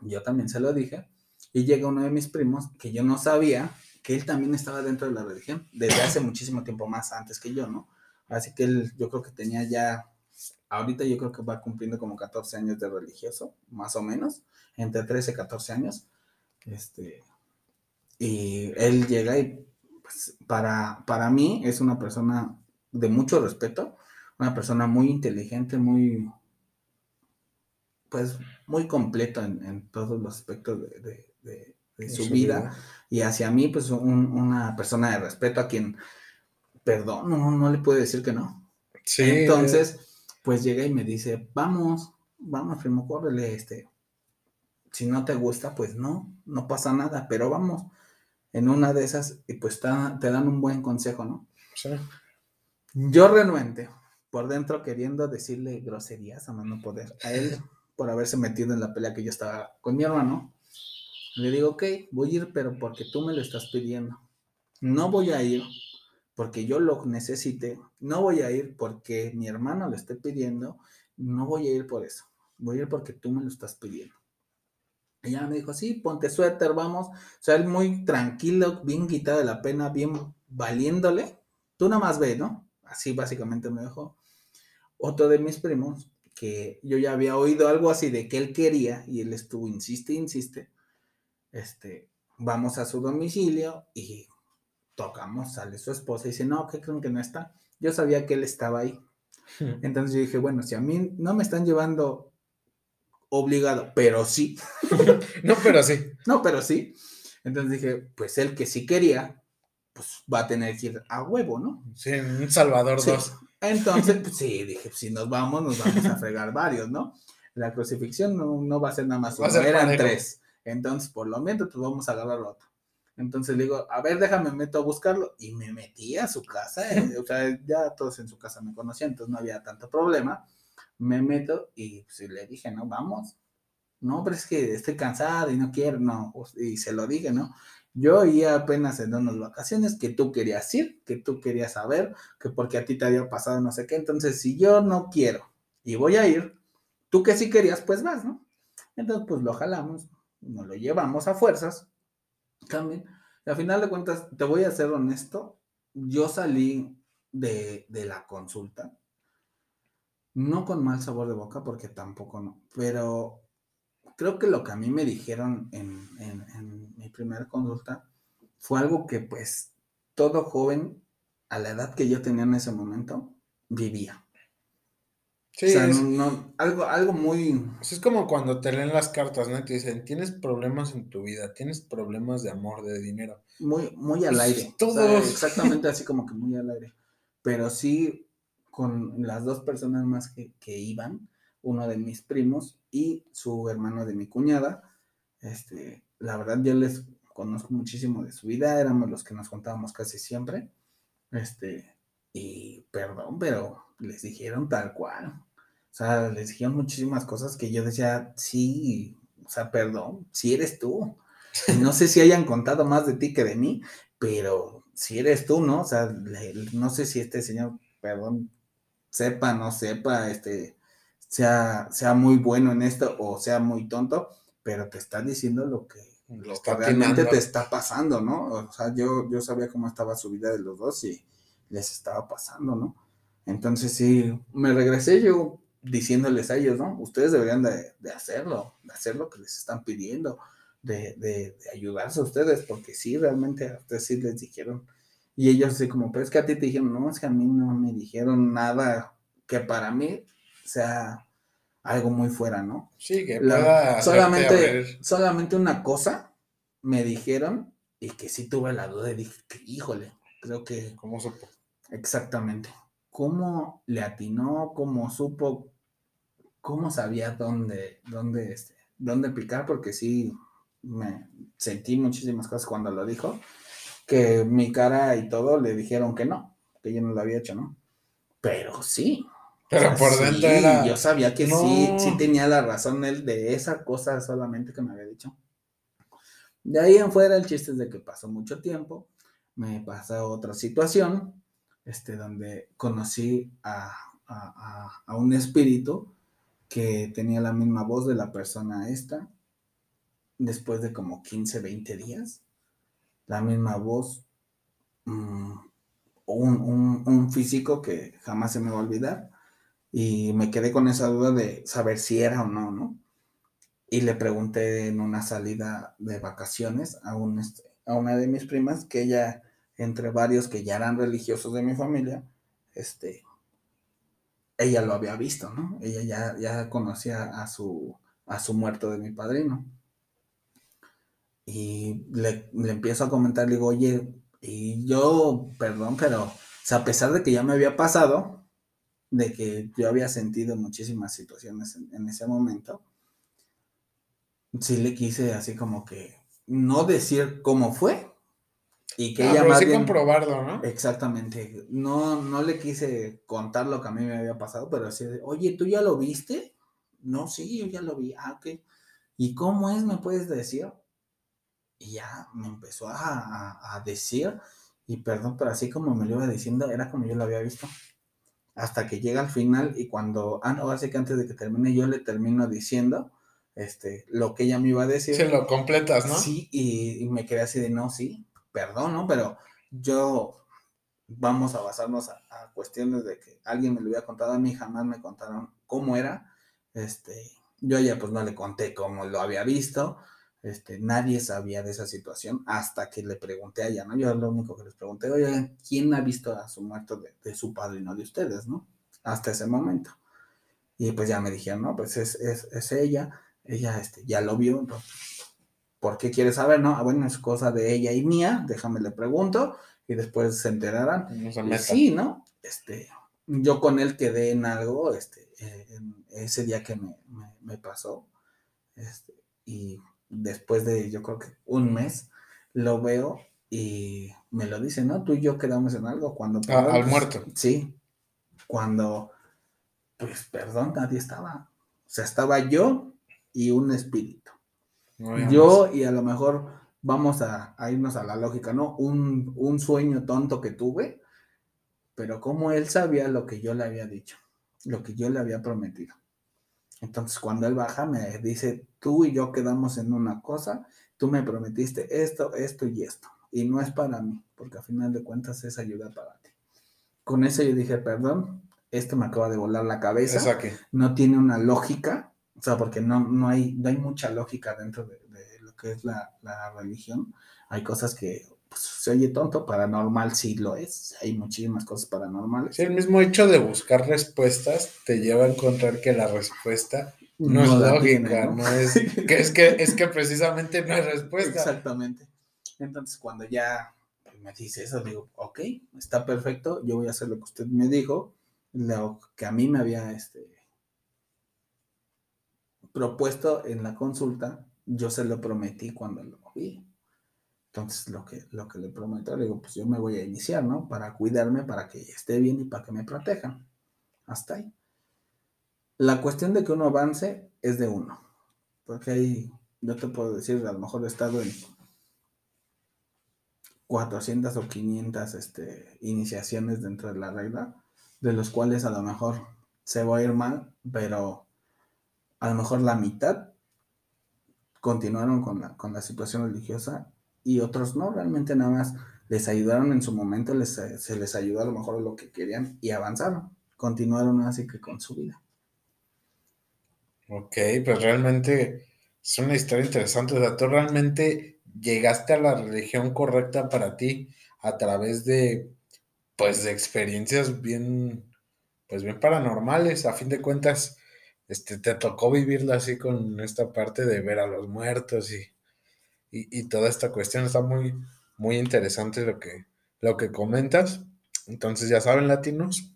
yo también se lo dije, y llega uno de mis primos que yo no sabía que él también estaba dentro de la religión, desde hace muchísimo tiempo más antes que yo, ¿no? Así que él, yo creo que tenía ya, ahorita yo creo que va cumpliendo como 14 años de religioso, más o menos, entre 13 y 14 años, este, y él llega y pues, para, para mí es una persona de mucho respeto, una persona muy inteligente, muy, pues, muy completo en, en todos los aspectos de, de- de- de su vida. Y hacia mí, pues, un- una persona de respeto a quien, perdón, no, no le puedo decir que no. Sí. Entonces, pues llega y me dice, vamos, vamos, primo, córrele, este, si no te gusta, pues no, no pasa nada, pero vamos en una de esas y pues te, te dan un buen consejo, ¿no? sí. Yo renuente, por dentro queriendo decirle groserías a mano poder a él por haberse metido en la pelea que yo estaba con mi hermano. Le digo, ok, voy a ir, pero porque tú me lo estás pidiendo. No voy a ir porque yo lo necesite. No voy a ir porque mi hermano lo esté pidiendo. No voy a ir por eso. Voy a ir porque tú me lo estás pidiendo. Ella me dijo, sí, ponte suéter, vamos. O sea, él muy tranquilo, bien quitado de la pena, bien valiéndole. Tú nada más ve, ¿no? Así básicamente me dijo. Otro de mis primos, que yo ya había oído algo así de que él quería, y él estuvo, insiste, insiste. Este, vamos a su domicilio y tocamos, sale su esposa y dice, no, ¿qué creen que no está? Yo sabía que él estaba ahí. Entonces yo dije, bueno, si a mí no me están llevando obligado, pero sí, No, pero sí. no, pero sí. Entonces dije, pues él que sí quería, pues va a tener que ir a huevo, ¿no? Sí, un Salvador Sí. 2. Entonces, pues sí, dije, si nos vamos, nos vamos a fregar varios, ¿no? La crucifixión no, no va a ser nada más uno, eran parejo. tres. Entonces, por lo menos, pues vamos a agarrar otro. Entonces le digo, a ver, déjame, meto a buscarlo. Y me metí a su casa. eh, O sea, ya todos en su casa me conocían, entonces no había tanto problema. Me meto y pues, le dije, no, vamos. No, pero es que estoy cansado y no quiero, no. Y se lo dije, ¿no? Yo iba apenas en unas vacaciones que tú querías ir, que tú querías saber, que porque a ti te había pasado no sé qué. Entonces, si yo no quiero y voy a ir, tú que sí querías, pues vas, ¿no? Entonces, pues lo jalamos, nos lo llevamos a fuerzas. También, y al final de cuentas, te voy a ser honesto, yo salí de, de la consulta, no con mal sabor de boca, porque tampoco no, pero creo que lo que a mí me dijeron en, en- en mi primera consulta fue algo que pues todo joven a la edad que yo tenía en ese momento vivía. Sí, o sea, es, no, no- algo, algo muy... es como cuando te leen las cartas, ¿no? Y te dicen, tienes problemas en tu vida, tienes problemas de amor, de dinero. muy, muy al Pues, aire. o sea, todos. exactamente así como que muy al aire. Pero sí, con las dos personas más que, que iban, uno de mis primos y su hermano de mi cuñada, este, la verdad yo les conozco muchísimo de su vida, éramos los que nos contábamos casi siempre. Este, y perdón, pero les dijeron tal cual. O sea, les dijeron muchísimas cosas que yo decía, sí, o sea, perdón, si eres tú. No sé si hayan contado más de ti que de mí, pero si eres tú, ¿no? O sea, le- no sé si este señor, perdón, sepa, no sepa, este, sea, sea muy bueno en esto o sea muy tonto, pero te está diciendo lo que, Le lo está que realmente te está pasando, ¿no? O sea, yo, yo sabía cómo estaba su vida de los dos y les estaba pasando, ¿no? Entonces sí, me regresé yo diciéndoles a ellos, ¿no? Ustedes deberían de, de hacerlo, de hacer lo que les están pidiendo, de, de, de ayudarse a ustedes, porque sí, realmente a ustedes sí les dijeron. Y ellos así como, pero es que a ti te dijeron, no, es que a mí no me dijeron nada que para mí sea algo muy fuera, ¿no? Sí, que pueda solamente, solamente una cosa me dijeron y que sí tuve la duda y dije, que, híjole, creo que... ¿Cómo supo? Exactamente. ¿Cómo le atinó? ¿Cómo supo? ¿Cómo sabía dónde, dónde, este, dónde picar? Porque sí, me sentí muchísimas cosas cuando lo dijo, que mi cara y todo le dijeron que no, que yo no lo había hecho, ¿no? Pero sí, pero por dentro era... Yo sabía que sí, sí tenía la razón él de esa cosa solamente que me había dicho. De ahí en fuera el chiste es de que pasó mucho tiempo, me pasó otra situación, este, donde conocí a, a, un espíritu que tenía la misma voz de la persona esta, después de como 15, 20 días, la misma voz, mm, un, un, un físico que jamás se me va a olvidar, y me quedé con esa duda de saber si era o no, ¿no? Y le pregunté en una salida de vacaciones a, un, este, a una de mis primas, que ella, entre varios que ya eran religiosos de mi familia, este, ella lo había visto, ¿no? Ella ya, ya conocía a su, a su muerto de mi padrino. Y le, le empiezo a comentar, le digo, oye, y yo, perdón, pero, a pesar de que ya me había pasado, de que yo había sentido muchísimas situaciones en, ese momento, sí le quise así como que no decir cómo fue y que ah, ella más comprobarlo, ¿no? Exactamente. No, no le quise contar lo que a mí me había pasado, pero así de, oye, ¿tú ya lo viste? No, sí, yo ya lo vi. Ah, ok. ¿Y cómo es? ¿Me puedes decir? Y ya me empezó a, a decir, y perdón, pero así como me lo iba diciendo, era como yo lo había visto hasta que llega al final y cuando, ah, no, así que antes de que termine yo le termino diciendo este, lo que ella me iba a decir. Se lo completas, ¿no? Sí, y, me quedé así de, no, sí, perdón, ¿no? Pero yo, vamos a basarnos a, cuestiones de que alguien me lo había contado a mí, jamás me contaron cómo era, este, yo ya pues no le conté cómo lo había visto, este, nadie sabía de esa situación hasta que le pregunté a ella, ¿no? Yo lo único que les pregunté, oye, ¿quién ha visto a su muerto de, su padre y no de ustedes, ¿no? Hasta ese momento. Y pues ya me dijeron, no, pues es, es, ella, ella este, ya lo vio, entonces, ¿por qué quiere saber, no? Ah, bueno, es cosa de ella y mía, déjame le pregunto, y después se enterarán. sí, ¿no? Este, yo con él quedé en algo, este, eh, ese día que me, me, me pasó, este, y después de yo creo que un mes, lo veo y me lo dice, ¿no? Tú y yo quedamos en algo cuando... Ah, al muerto. Sí, cuando, pues perdón, nadie estaba. O sea, estaba yo y un espíritu. Yo y a lo mejor vamos a, irnos a la lógica, ¿no? Un, un sueño tonto que tuve, pero como él sabía lo que yo le había dicho, lo que yo le había prometido. Entonces, cuando él baja, me dice, tú y yo quedamos en una cosa, tú me prometiste esto, esto y esto. Y no es para mí, porque a final de cuentas es ayuda para ti. Con eso yo dije, perdón, esto me acaba de volar la cabeza. No tiene una lógica, o sea, porque no, no, hay, no hay mucha lógica dentro de, lo que es la, la religión. Hay cosas que pues, se oye tonto, paranormal sí lo es, hay muchísimas cosas paranormales. Sí, el mismo hecho de buscar respuestas te lleva a encontrar que la respuesta no, es lógica, ¿no? es, que es que es que precisamente no hay respuesta. Exactamente. Entonces, cuando ya me dice eso, digo, ok, está perfecto, yo voy a hacer lo que usted me dijo, lo que a mí me había este, propuesto en la consulta, yo se lo prometí cuando lo vi. Entonces, lo que, lo que le prometo, le digo, pues yo me voy a iniciar, ¿no? Para cuidarme, para que esté bien y para que me protejan. Hasta ahí. La cuestión de que uno avance es de uno. Porque ahí, yo te puedo decir, a lo mejor he estado en 400 o 500 este, iniciaciones dentro de la regla, de los cuales a lo mejor se va a ir mal, pero a lo mejor la mitad continuaron con la, con la situación religiosa y otros no, realmente nada más les ayudaron en su momento, les, se les ayudó a lo mejor lo que querían y avanzaron, continuaron así que con su vida. Ok, pues realmente es una historia interesante, o sea, tú realmente llegaste a la religión correcta para ti a través de, pues, de experiencias bien, pues, bien paranormales, a fin de cuentas, este, te tocó vivirlo así con esta parte de ver a los muertos y, y, y toda esta cuestión. Está muy, muy interesante lo que, lo que comentas. Entonces, ya saben, latinos,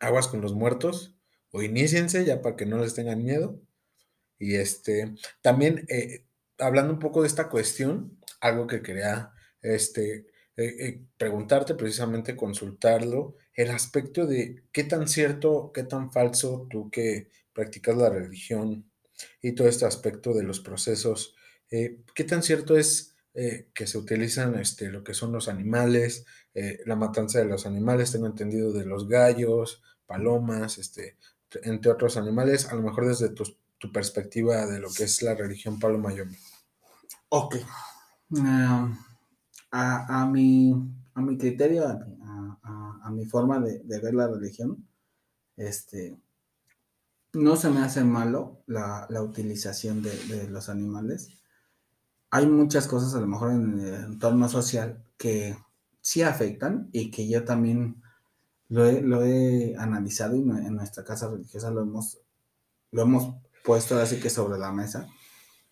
aguas con los muertos o iníciense ya para que no les tengan miedo. Y este, también eh, hablando un poco de esta cuestión, algo que quería este, eh, eh, preguntarte, precisamente consultarlo, el aspecto de qué tan cierto, qué tan falso tú que practicas la religión y todo este aspecto de los procesos, eh, qué tan cierto es que se utilizan este, lo que son los animales, la matanza de los animales, tengo entendido de los gallos, palomas, este, entre otros animales, a lo mejor desde tu, tu perspectiva de lo que es la religión palo mayombe. Ok. Uh, a, a, mi, a mi criterio, a, a, mi forma de, ver la religión, este, no se me hace malo la, la utilización de, los animales. Hay muchas cosas a lo mejor en el entorno social que sí afectan y que yo también lo he, lo he analizado y en nuestra casa religiosa lo hemos, lo hemos puesto así que sobre la mesa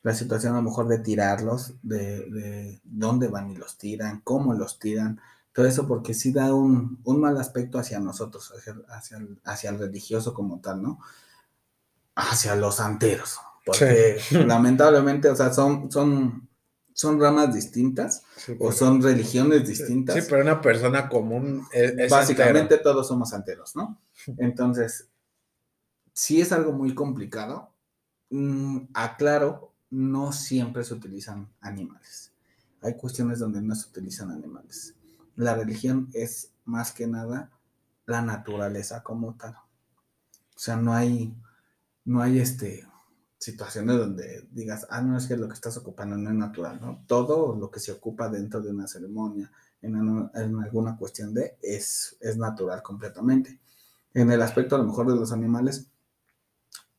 la situación a lo mejor de tirarlos, de, de, dónde van y los tiran, cómo los tiran, todo eso porque sí da un, un mal aspecto hacia nosotros, hacia, hacia, el, hacia, el, religioso como tal, ¿no? Hacia los santeros, porque sí. lamentablemente, o sea, son, son, son ramas distintas sí, o son religiones distintas. Sí, pero una persona común es, es Básicamente todos somos santeros, ¿no? Entonces, sí es algo muy complicado. Mm, aclaro, no siempre se utilizan animales. Hay cuestiones donde no se utilizan animales. La religión es más que nada la naturaleza como tal. O sea, no hay, no hay este, situaciones donde digas, ah, no es que lo que estás ocupando no es natural, ¿no? Todo lo que se ocupa dentro de una ceremonia, en, en alguna cuestión de, es, es natural completamente. En el aspecto a lo mejor de los animales,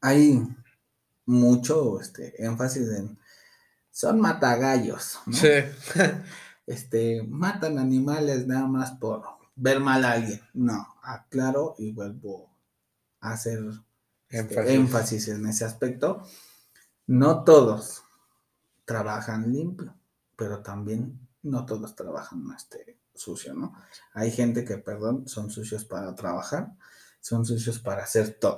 hay mucho este, énfasis en son matagallos, ¿no? Sí. este, matan animales nada más por ver mal a alguien. No, aclaro y vuelvo a hacer énfasis. énfasis en ese aspecto. No todos trabajan limpio, pero también no todos trabajan este, sucio, ¿no? Hay gente que, perdón, son sucios para trabajar, son sucios para hacer todo,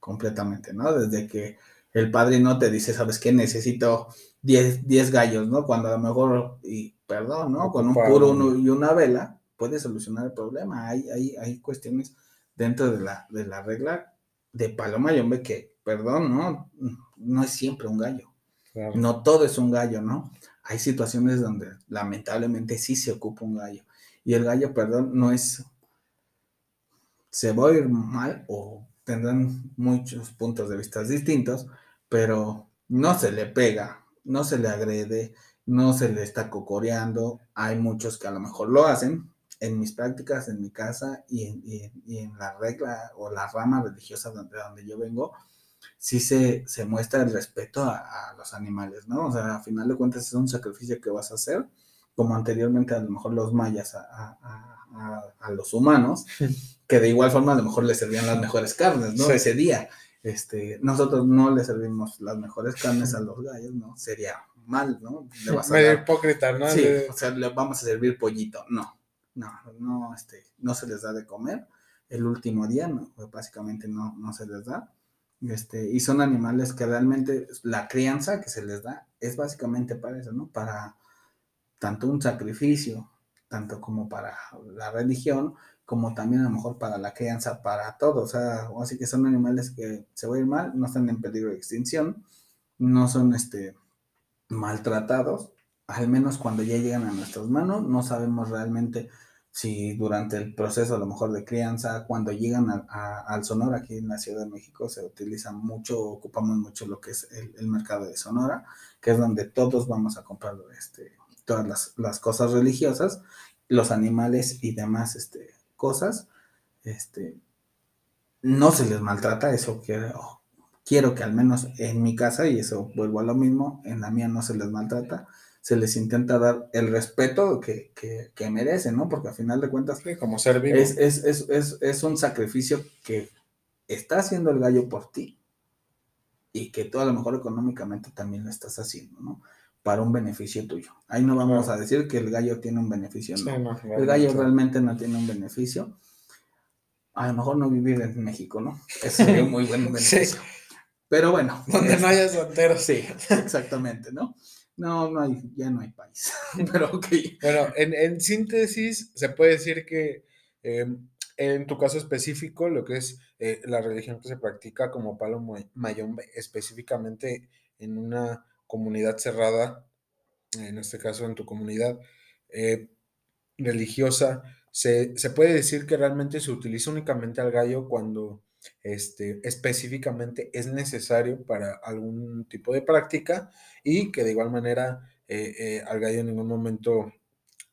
completamente, ¿no? Desde que el padre no te dice, ¿sabes qué? Necesito 10, 10 gallos, ¿no? Cuando a lo mejor, y perdón, ¿no? Con un puro uno y una vela puede solucionar el problema. Hay, hay, hay cuestiones dentro de la, de la regla de Paloma y hombre que, perdón, ¿no? No es siempre un gallo. Claro. No todo es un gallo, ¿no? Hay situaciones donde lamentablemente sí se ocupa un gallo. Y el gallo, perdón, no es, se va a ir mal o tendrán muchos puntos de vista distintos, pero no se le pega, no se le agrede, no se le está cocoreando. Hay muchos que a lo mejor lo hacen en mis prácticas, en mi casa y en, y en, y en la regla o la rama religiosa donde, donde yo vengo, sí se, se muestra el respeto a, a, los animales, ¿no? O sea, a final de cuentas es un sacrificio que vas a hacer, como anteriormente a lo mejor los mayas a, a, a los humanos, que de igual forma a lo mejor les servían las mejores carnes, ¿no? Sí. Ese día. Este, nosotros no le servimos las mejores carnes a los gallos, ¿no? Sería mal, ¿no? Le vas a Medio dar... hipócrita, ¿no? Sí, o sea, le vamos a servir pollito. No, no, no, este, no se les da de comer. El último día, no, básicamente no, no se les da. Este, y son animales que realmente la crianza que se les da es básicamente para eso, ¿no? Para tanto un sacrificio, tanto como para la religión, como también a lo mejor para la crianza, para todo. O sea, así que son animales que se va a ir mal, no están en peligro de extinción, no son este, maltratados, al menos cuando ya llegan a nuestras manos, no sabemos realmente si durante el proceso a lo mejor de crianza, cuando llegan a, a, al Sonora, aquí en la Ciudad de México, se utiliza mucho, ocupamos mucho lo que es el, el mercado de Sonora, que es donde todos vamos a comprar este, todas las, las cosas religiosas, los animales y demás este, cosas, este, no se les maltrata, eso quiero, quiero que al menos en mi casa, y eso vuelvo a lo mismo, en la mía no se les maltrata, se les intenta dar el respeto que, que, que merecen, ¿no? Porque al final de cuentas, sí, como ser vivo. Es, es, es, es, es un sacrificio que está haciendo el gallo por ti. y que tú a lo mejor económicamente también lo estás haciendo, ¿no? Para un beneficio tuyo. Ahí no vamos a decir que el gallo tiene un beneficio, no. el gallo realmente no tiene un beneficio. A lo mejor no vivir en México, ¿no? Eso sería un muy buen beneficio. Pero bueno. Donde no haya fronteras. Sí, exactamente, ¿no? No, no hay, ya no hay país. Pero ok. Bueno, en, síntesis, se puede decir que em, en tu caso específico, lo que es eh, la religión que se practica como palo mayombe, específicamente en una comunidad cerrada, en este caso en tu comunidad eh, religiosa, se, se, puede decir que realmente se utiliza únicamente al gallo cuando este, específicamente es necesario para algún tipo de práctica y que de igual manera eh, eh, al gallo en ningún momento,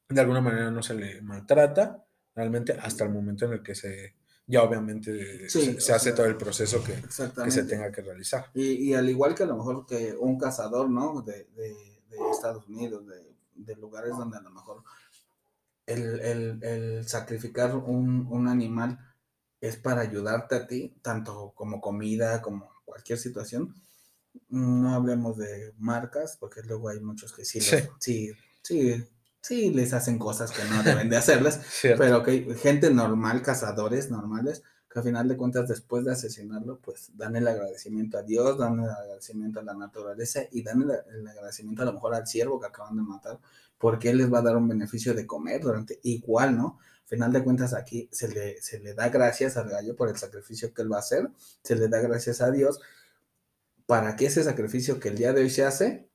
de alguna manera no se le maltrata, realmente hasta el momento en el que se, ya obviamente se, hace todo el proceso que, que se tenga que realizar. Y, al igual que a lo mejor que un cazador, ¿no? De, de, Estados Unidos, de, lugares donde a lo mejor el, el, el sacrificar un, un animal es para ayudarte a ti, tanto como comida, como cualquier situación. No hablemos de marcas, porque luego hay muchos que sí, sí, sí, sí, les hacen cosas que no deben de hacerlas, pero que gente normal, cazadores normales, que al final de cuentas después de asesinarlo, pues dan el agradecimiento a Dios, dan el agradecimiento a la naturaleza y dan el, agradecimiento a lo mejor al ciervo que acaban de matar, porque él les va a dar un beneficio de comer durante igual, ¿no? Final de cuentas aquí se le, se le da gracias al gallo por el sacrificio que él va a hacer, se le da gracias a Dios para que ese sacrificio que el día de hoy se hace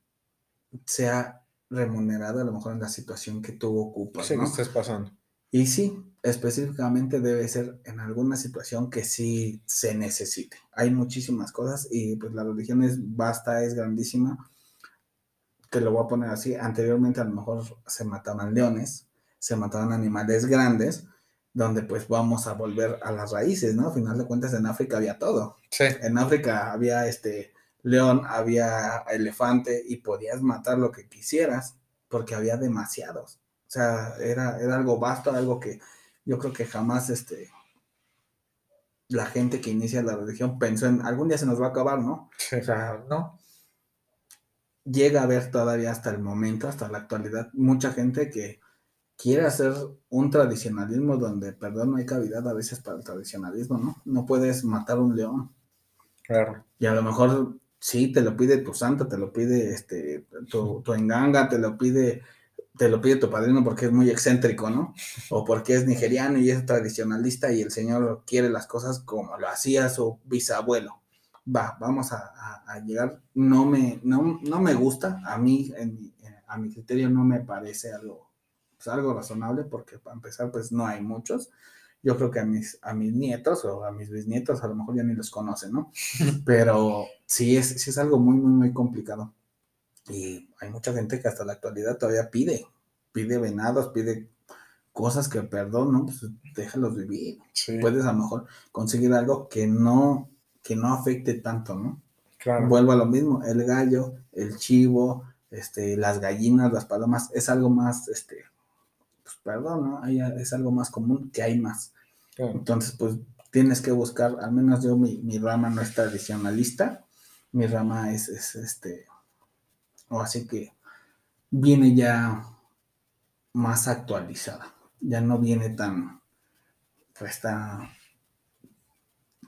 sea remunerado a lo mejor en la situación que tú ocupas. Sí, ¿no? estés pasando. Y sí, específicamente debe ser en alguna situación que sí se necesite. Hay muchísimas cosas y pues la religión es vasta, es grandísima. Te lo voy a poner así. Anteriormente a lo mejor se mataban leones, se mataban animales grandes, donde pues vamos a volver a las raíces, ¿no? A final de cuentas en África había todo. Sí. En África había este león, había elefante y podías matar lo que quisieras porque había demasiados. O sea, era, era algo vasto, algo que yo creo que jamás este, la gente que inicia la religión pensó en algún día se nos va a acabar, ¿no? Sí. O sea, no. Llega a haber todavía hasta el momento, hasta la actualidad, mucha gente que quiere hacer un tradicionalismo donde, perdón, no hay cavidad a veces para el tradicionalismo, ¿no? No puedes matar un león. Claro. Y a lo mejor sí, te lo pide tu santo, te lo pide este, tu, tu enganga, te lo pide, te lo pide tu padrino porque es muy excéntrico, ¿no? O porque es nigeriano y es tradicionalista y el señor quiere las cosas como lo hacía su bisabuelo. Va, vamos a, llegar. No me, no, no me gusta, a mí, a mi criterio, no me parece algo pues, algo razonable, porque para empezar, pues no hay muchos. Yo creo que a mis, a mis nietos o a mis bisnietos a lo mejor ya ni los conocen, ¿no? Pero sí es, sí es algo muy, muy, muy complicado. Y hay mucha gente que hasta la actualidad todavía pide, pide venados, pide cosas que, perdón, ¿no? Pues déjalos vivir. Puedes a lo mejor conseguir algo que no, que no afecte tanto, ¿no? Claro. Vuelvo a lo mismo, el gallo, el chivo, este, las gallinas, las palomas, es algo más, este, pues perdón, ¿no? es algo más común que hay más. Entonces, pues tienes que buscar, al menos yo, mi, rama no es tradicionalista, mi rama es, este, o así que viene ya más actualizada, ya no viene tan, pues está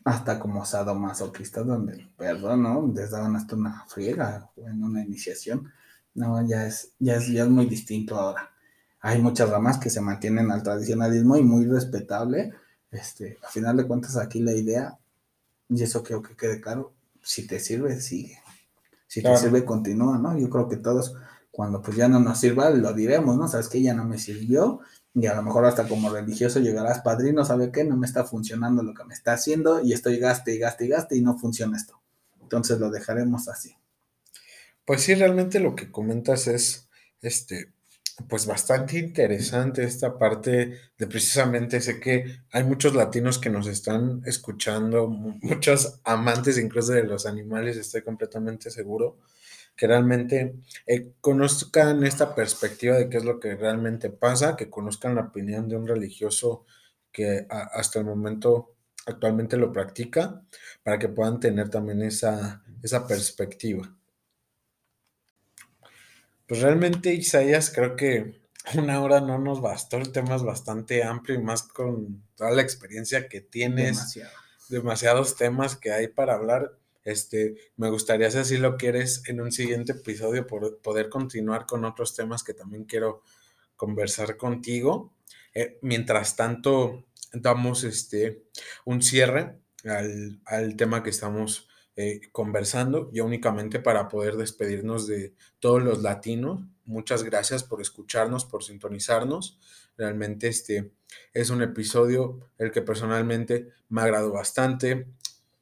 hasta como sadomasoquista, donde, perdón, ¿no? Les daban hasta una friega en una iniciación. No, ya es, ya es, ya es muy distinto ahora hay muchas ramas que se mantienen al tradicionalismo y muy respetable. Este, a final de cuentas, aquí la idea, y eso creo que quede claro, si te sirve, sigue. Si te sirve, continúa, ¿no? Yo creo que todos, cuando pues ya no nos sirva, lo diremos, ¿no? Sabes que ya no me sirvió, y a lo mejor hasta como religioso llegarás, padrino, ¿sabe qué? No me está funcionando lo que me está haciendo, y estoy gaste y gaste y gaste, y no funciona esto. Entonces lo dejaremos así. Pues sí, realmente lo que comentas es, este, pues bastante interesante esta parte de precisamente sé que hay muchos latinos que nos están escuchando, muchos amantes incluso de los animales, estoy completamente seguro, que realmente eh, conozcan esta perspectiva de qué es lo que realmente pasa, que conozcan la opinión de un religioso que hasta el momento actualmente lo practica para que puedan tener también esa, esa perspectiva. Pues realmente, Isaías, creo que una hora no nos bastó, el tema es bastante amplio y más con toda la experiencia que tienes, Demasiado. demasiados temas que hay para hablar. Este, me gustaría, si así lo quieres, en un siguiente episodio por, poder continuar con otros temas que también quiero conversar contigo. Eh, mientras tanto, damos este, un cierre al, al tema que estamos eh, conversando, ya únicamente para poder despedirnos de todos los latinos. Muchas gracias por escucharnos, por sintonizarnos. Realmente este es un episodio el que personalmente me agradó bastante.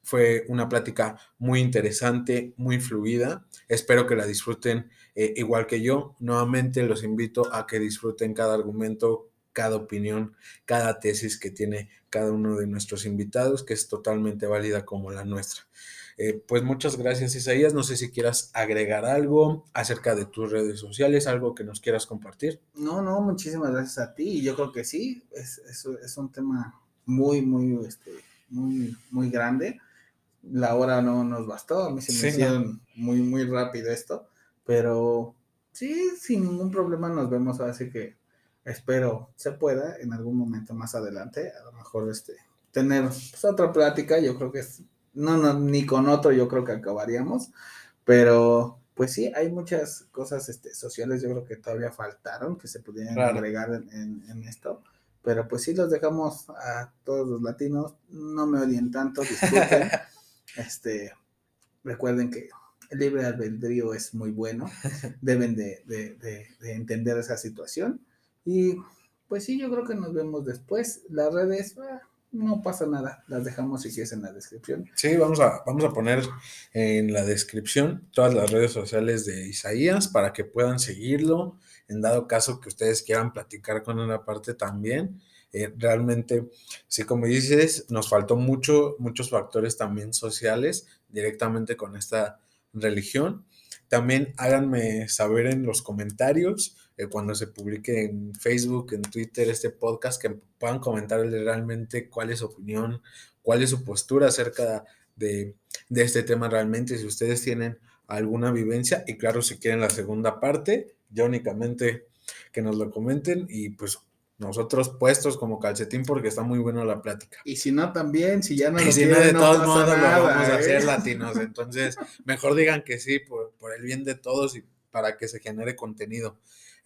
Fue una plática muy interesante, muy fluida. Espero que la disfruten eh, igual que yo. Nuevamente los invito a que disfruten cada argumento, cada opinión, cada tesis que tiene cada uno de nuestros invitados, que es totalmente válida como la nuestra. Eh, pues muchas gracias, Isaías. No sé si quieras agregar algo acerca de tus redes sociales, algo que nos quieras compartir. No, no, muchísimas gracias a ti. Y yo creo que sí, es, es, es un tema muy, muy, este, muy, muy grande. La hora no nos bastó, a mí se me Sí, hicieron muy, muy rápido esto, pero sí, sin ningún problema nos vemos, así que espero se pueda en algún momento más adelante, a lo mejor este, tener pues, otra plática, yo creo que es, no, no, ni con otro yo creo que acabaríamos, pero pues sí, hay muchas cosas este, sociales yo creo que todavía faltaron, que se pudieran Claro. agregar en, en- en esto, pero pues sí los dejamos a todos los latinos, no me odien tanto, disfruten, este, recuerden que el libre albedrío es muy bueno, deben de, de- de- de entender esa situación y pues sí, yo creo que nos vemos después, las redes, ah, no pasa nada, las dejamos si quieres en la descripción. Sí, vamos a, vamos a poner en la descripción todas las redes sociales de Isaías para que puedan seguirlo. En dado caso que ustedes quieran platicar con una parte también. Eh, realmente, sí, como dices, nos faltó mucho, muchos factores también sociales directamente con esta religión. También háganme saber en los comentarios eh, cuando se publique en Facebook, en Twitter este podcast, que puedan comentar realmente cuál es su opinión, cuál es su postura acerca de, de este tema realmente, si ustedes tienen alguna vivencia y claro, si quieren la segunda parte, ya únicamente que nos lo comenten y pues nosotros puestos como calcetín porque está muy buena la plática. Y si no, también, si ya no Y lo si no, de no todos pasa modos lo vamos a ¿eh? hacer latinos, entonces mejor digan que sí por, por el bien de todos y para que se genere contenido.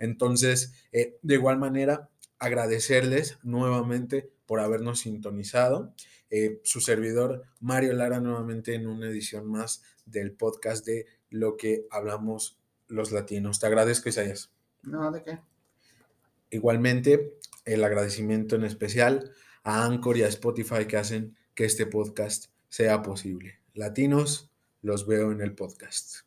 Entonces, eh, de igual manera, agradecerles nuevamente por habernos sintonizado. Eh, su servidor Mario Lara nuevamente en una edición más del podcast de lo que hablamos los latinos. Te agradezco, Isaías. No, ¿de qué? Igualmente, el agradecimiento en especial a Anchor y a Spotify que hacen que este podcast sea posible. Latinos, los veo en el podcast.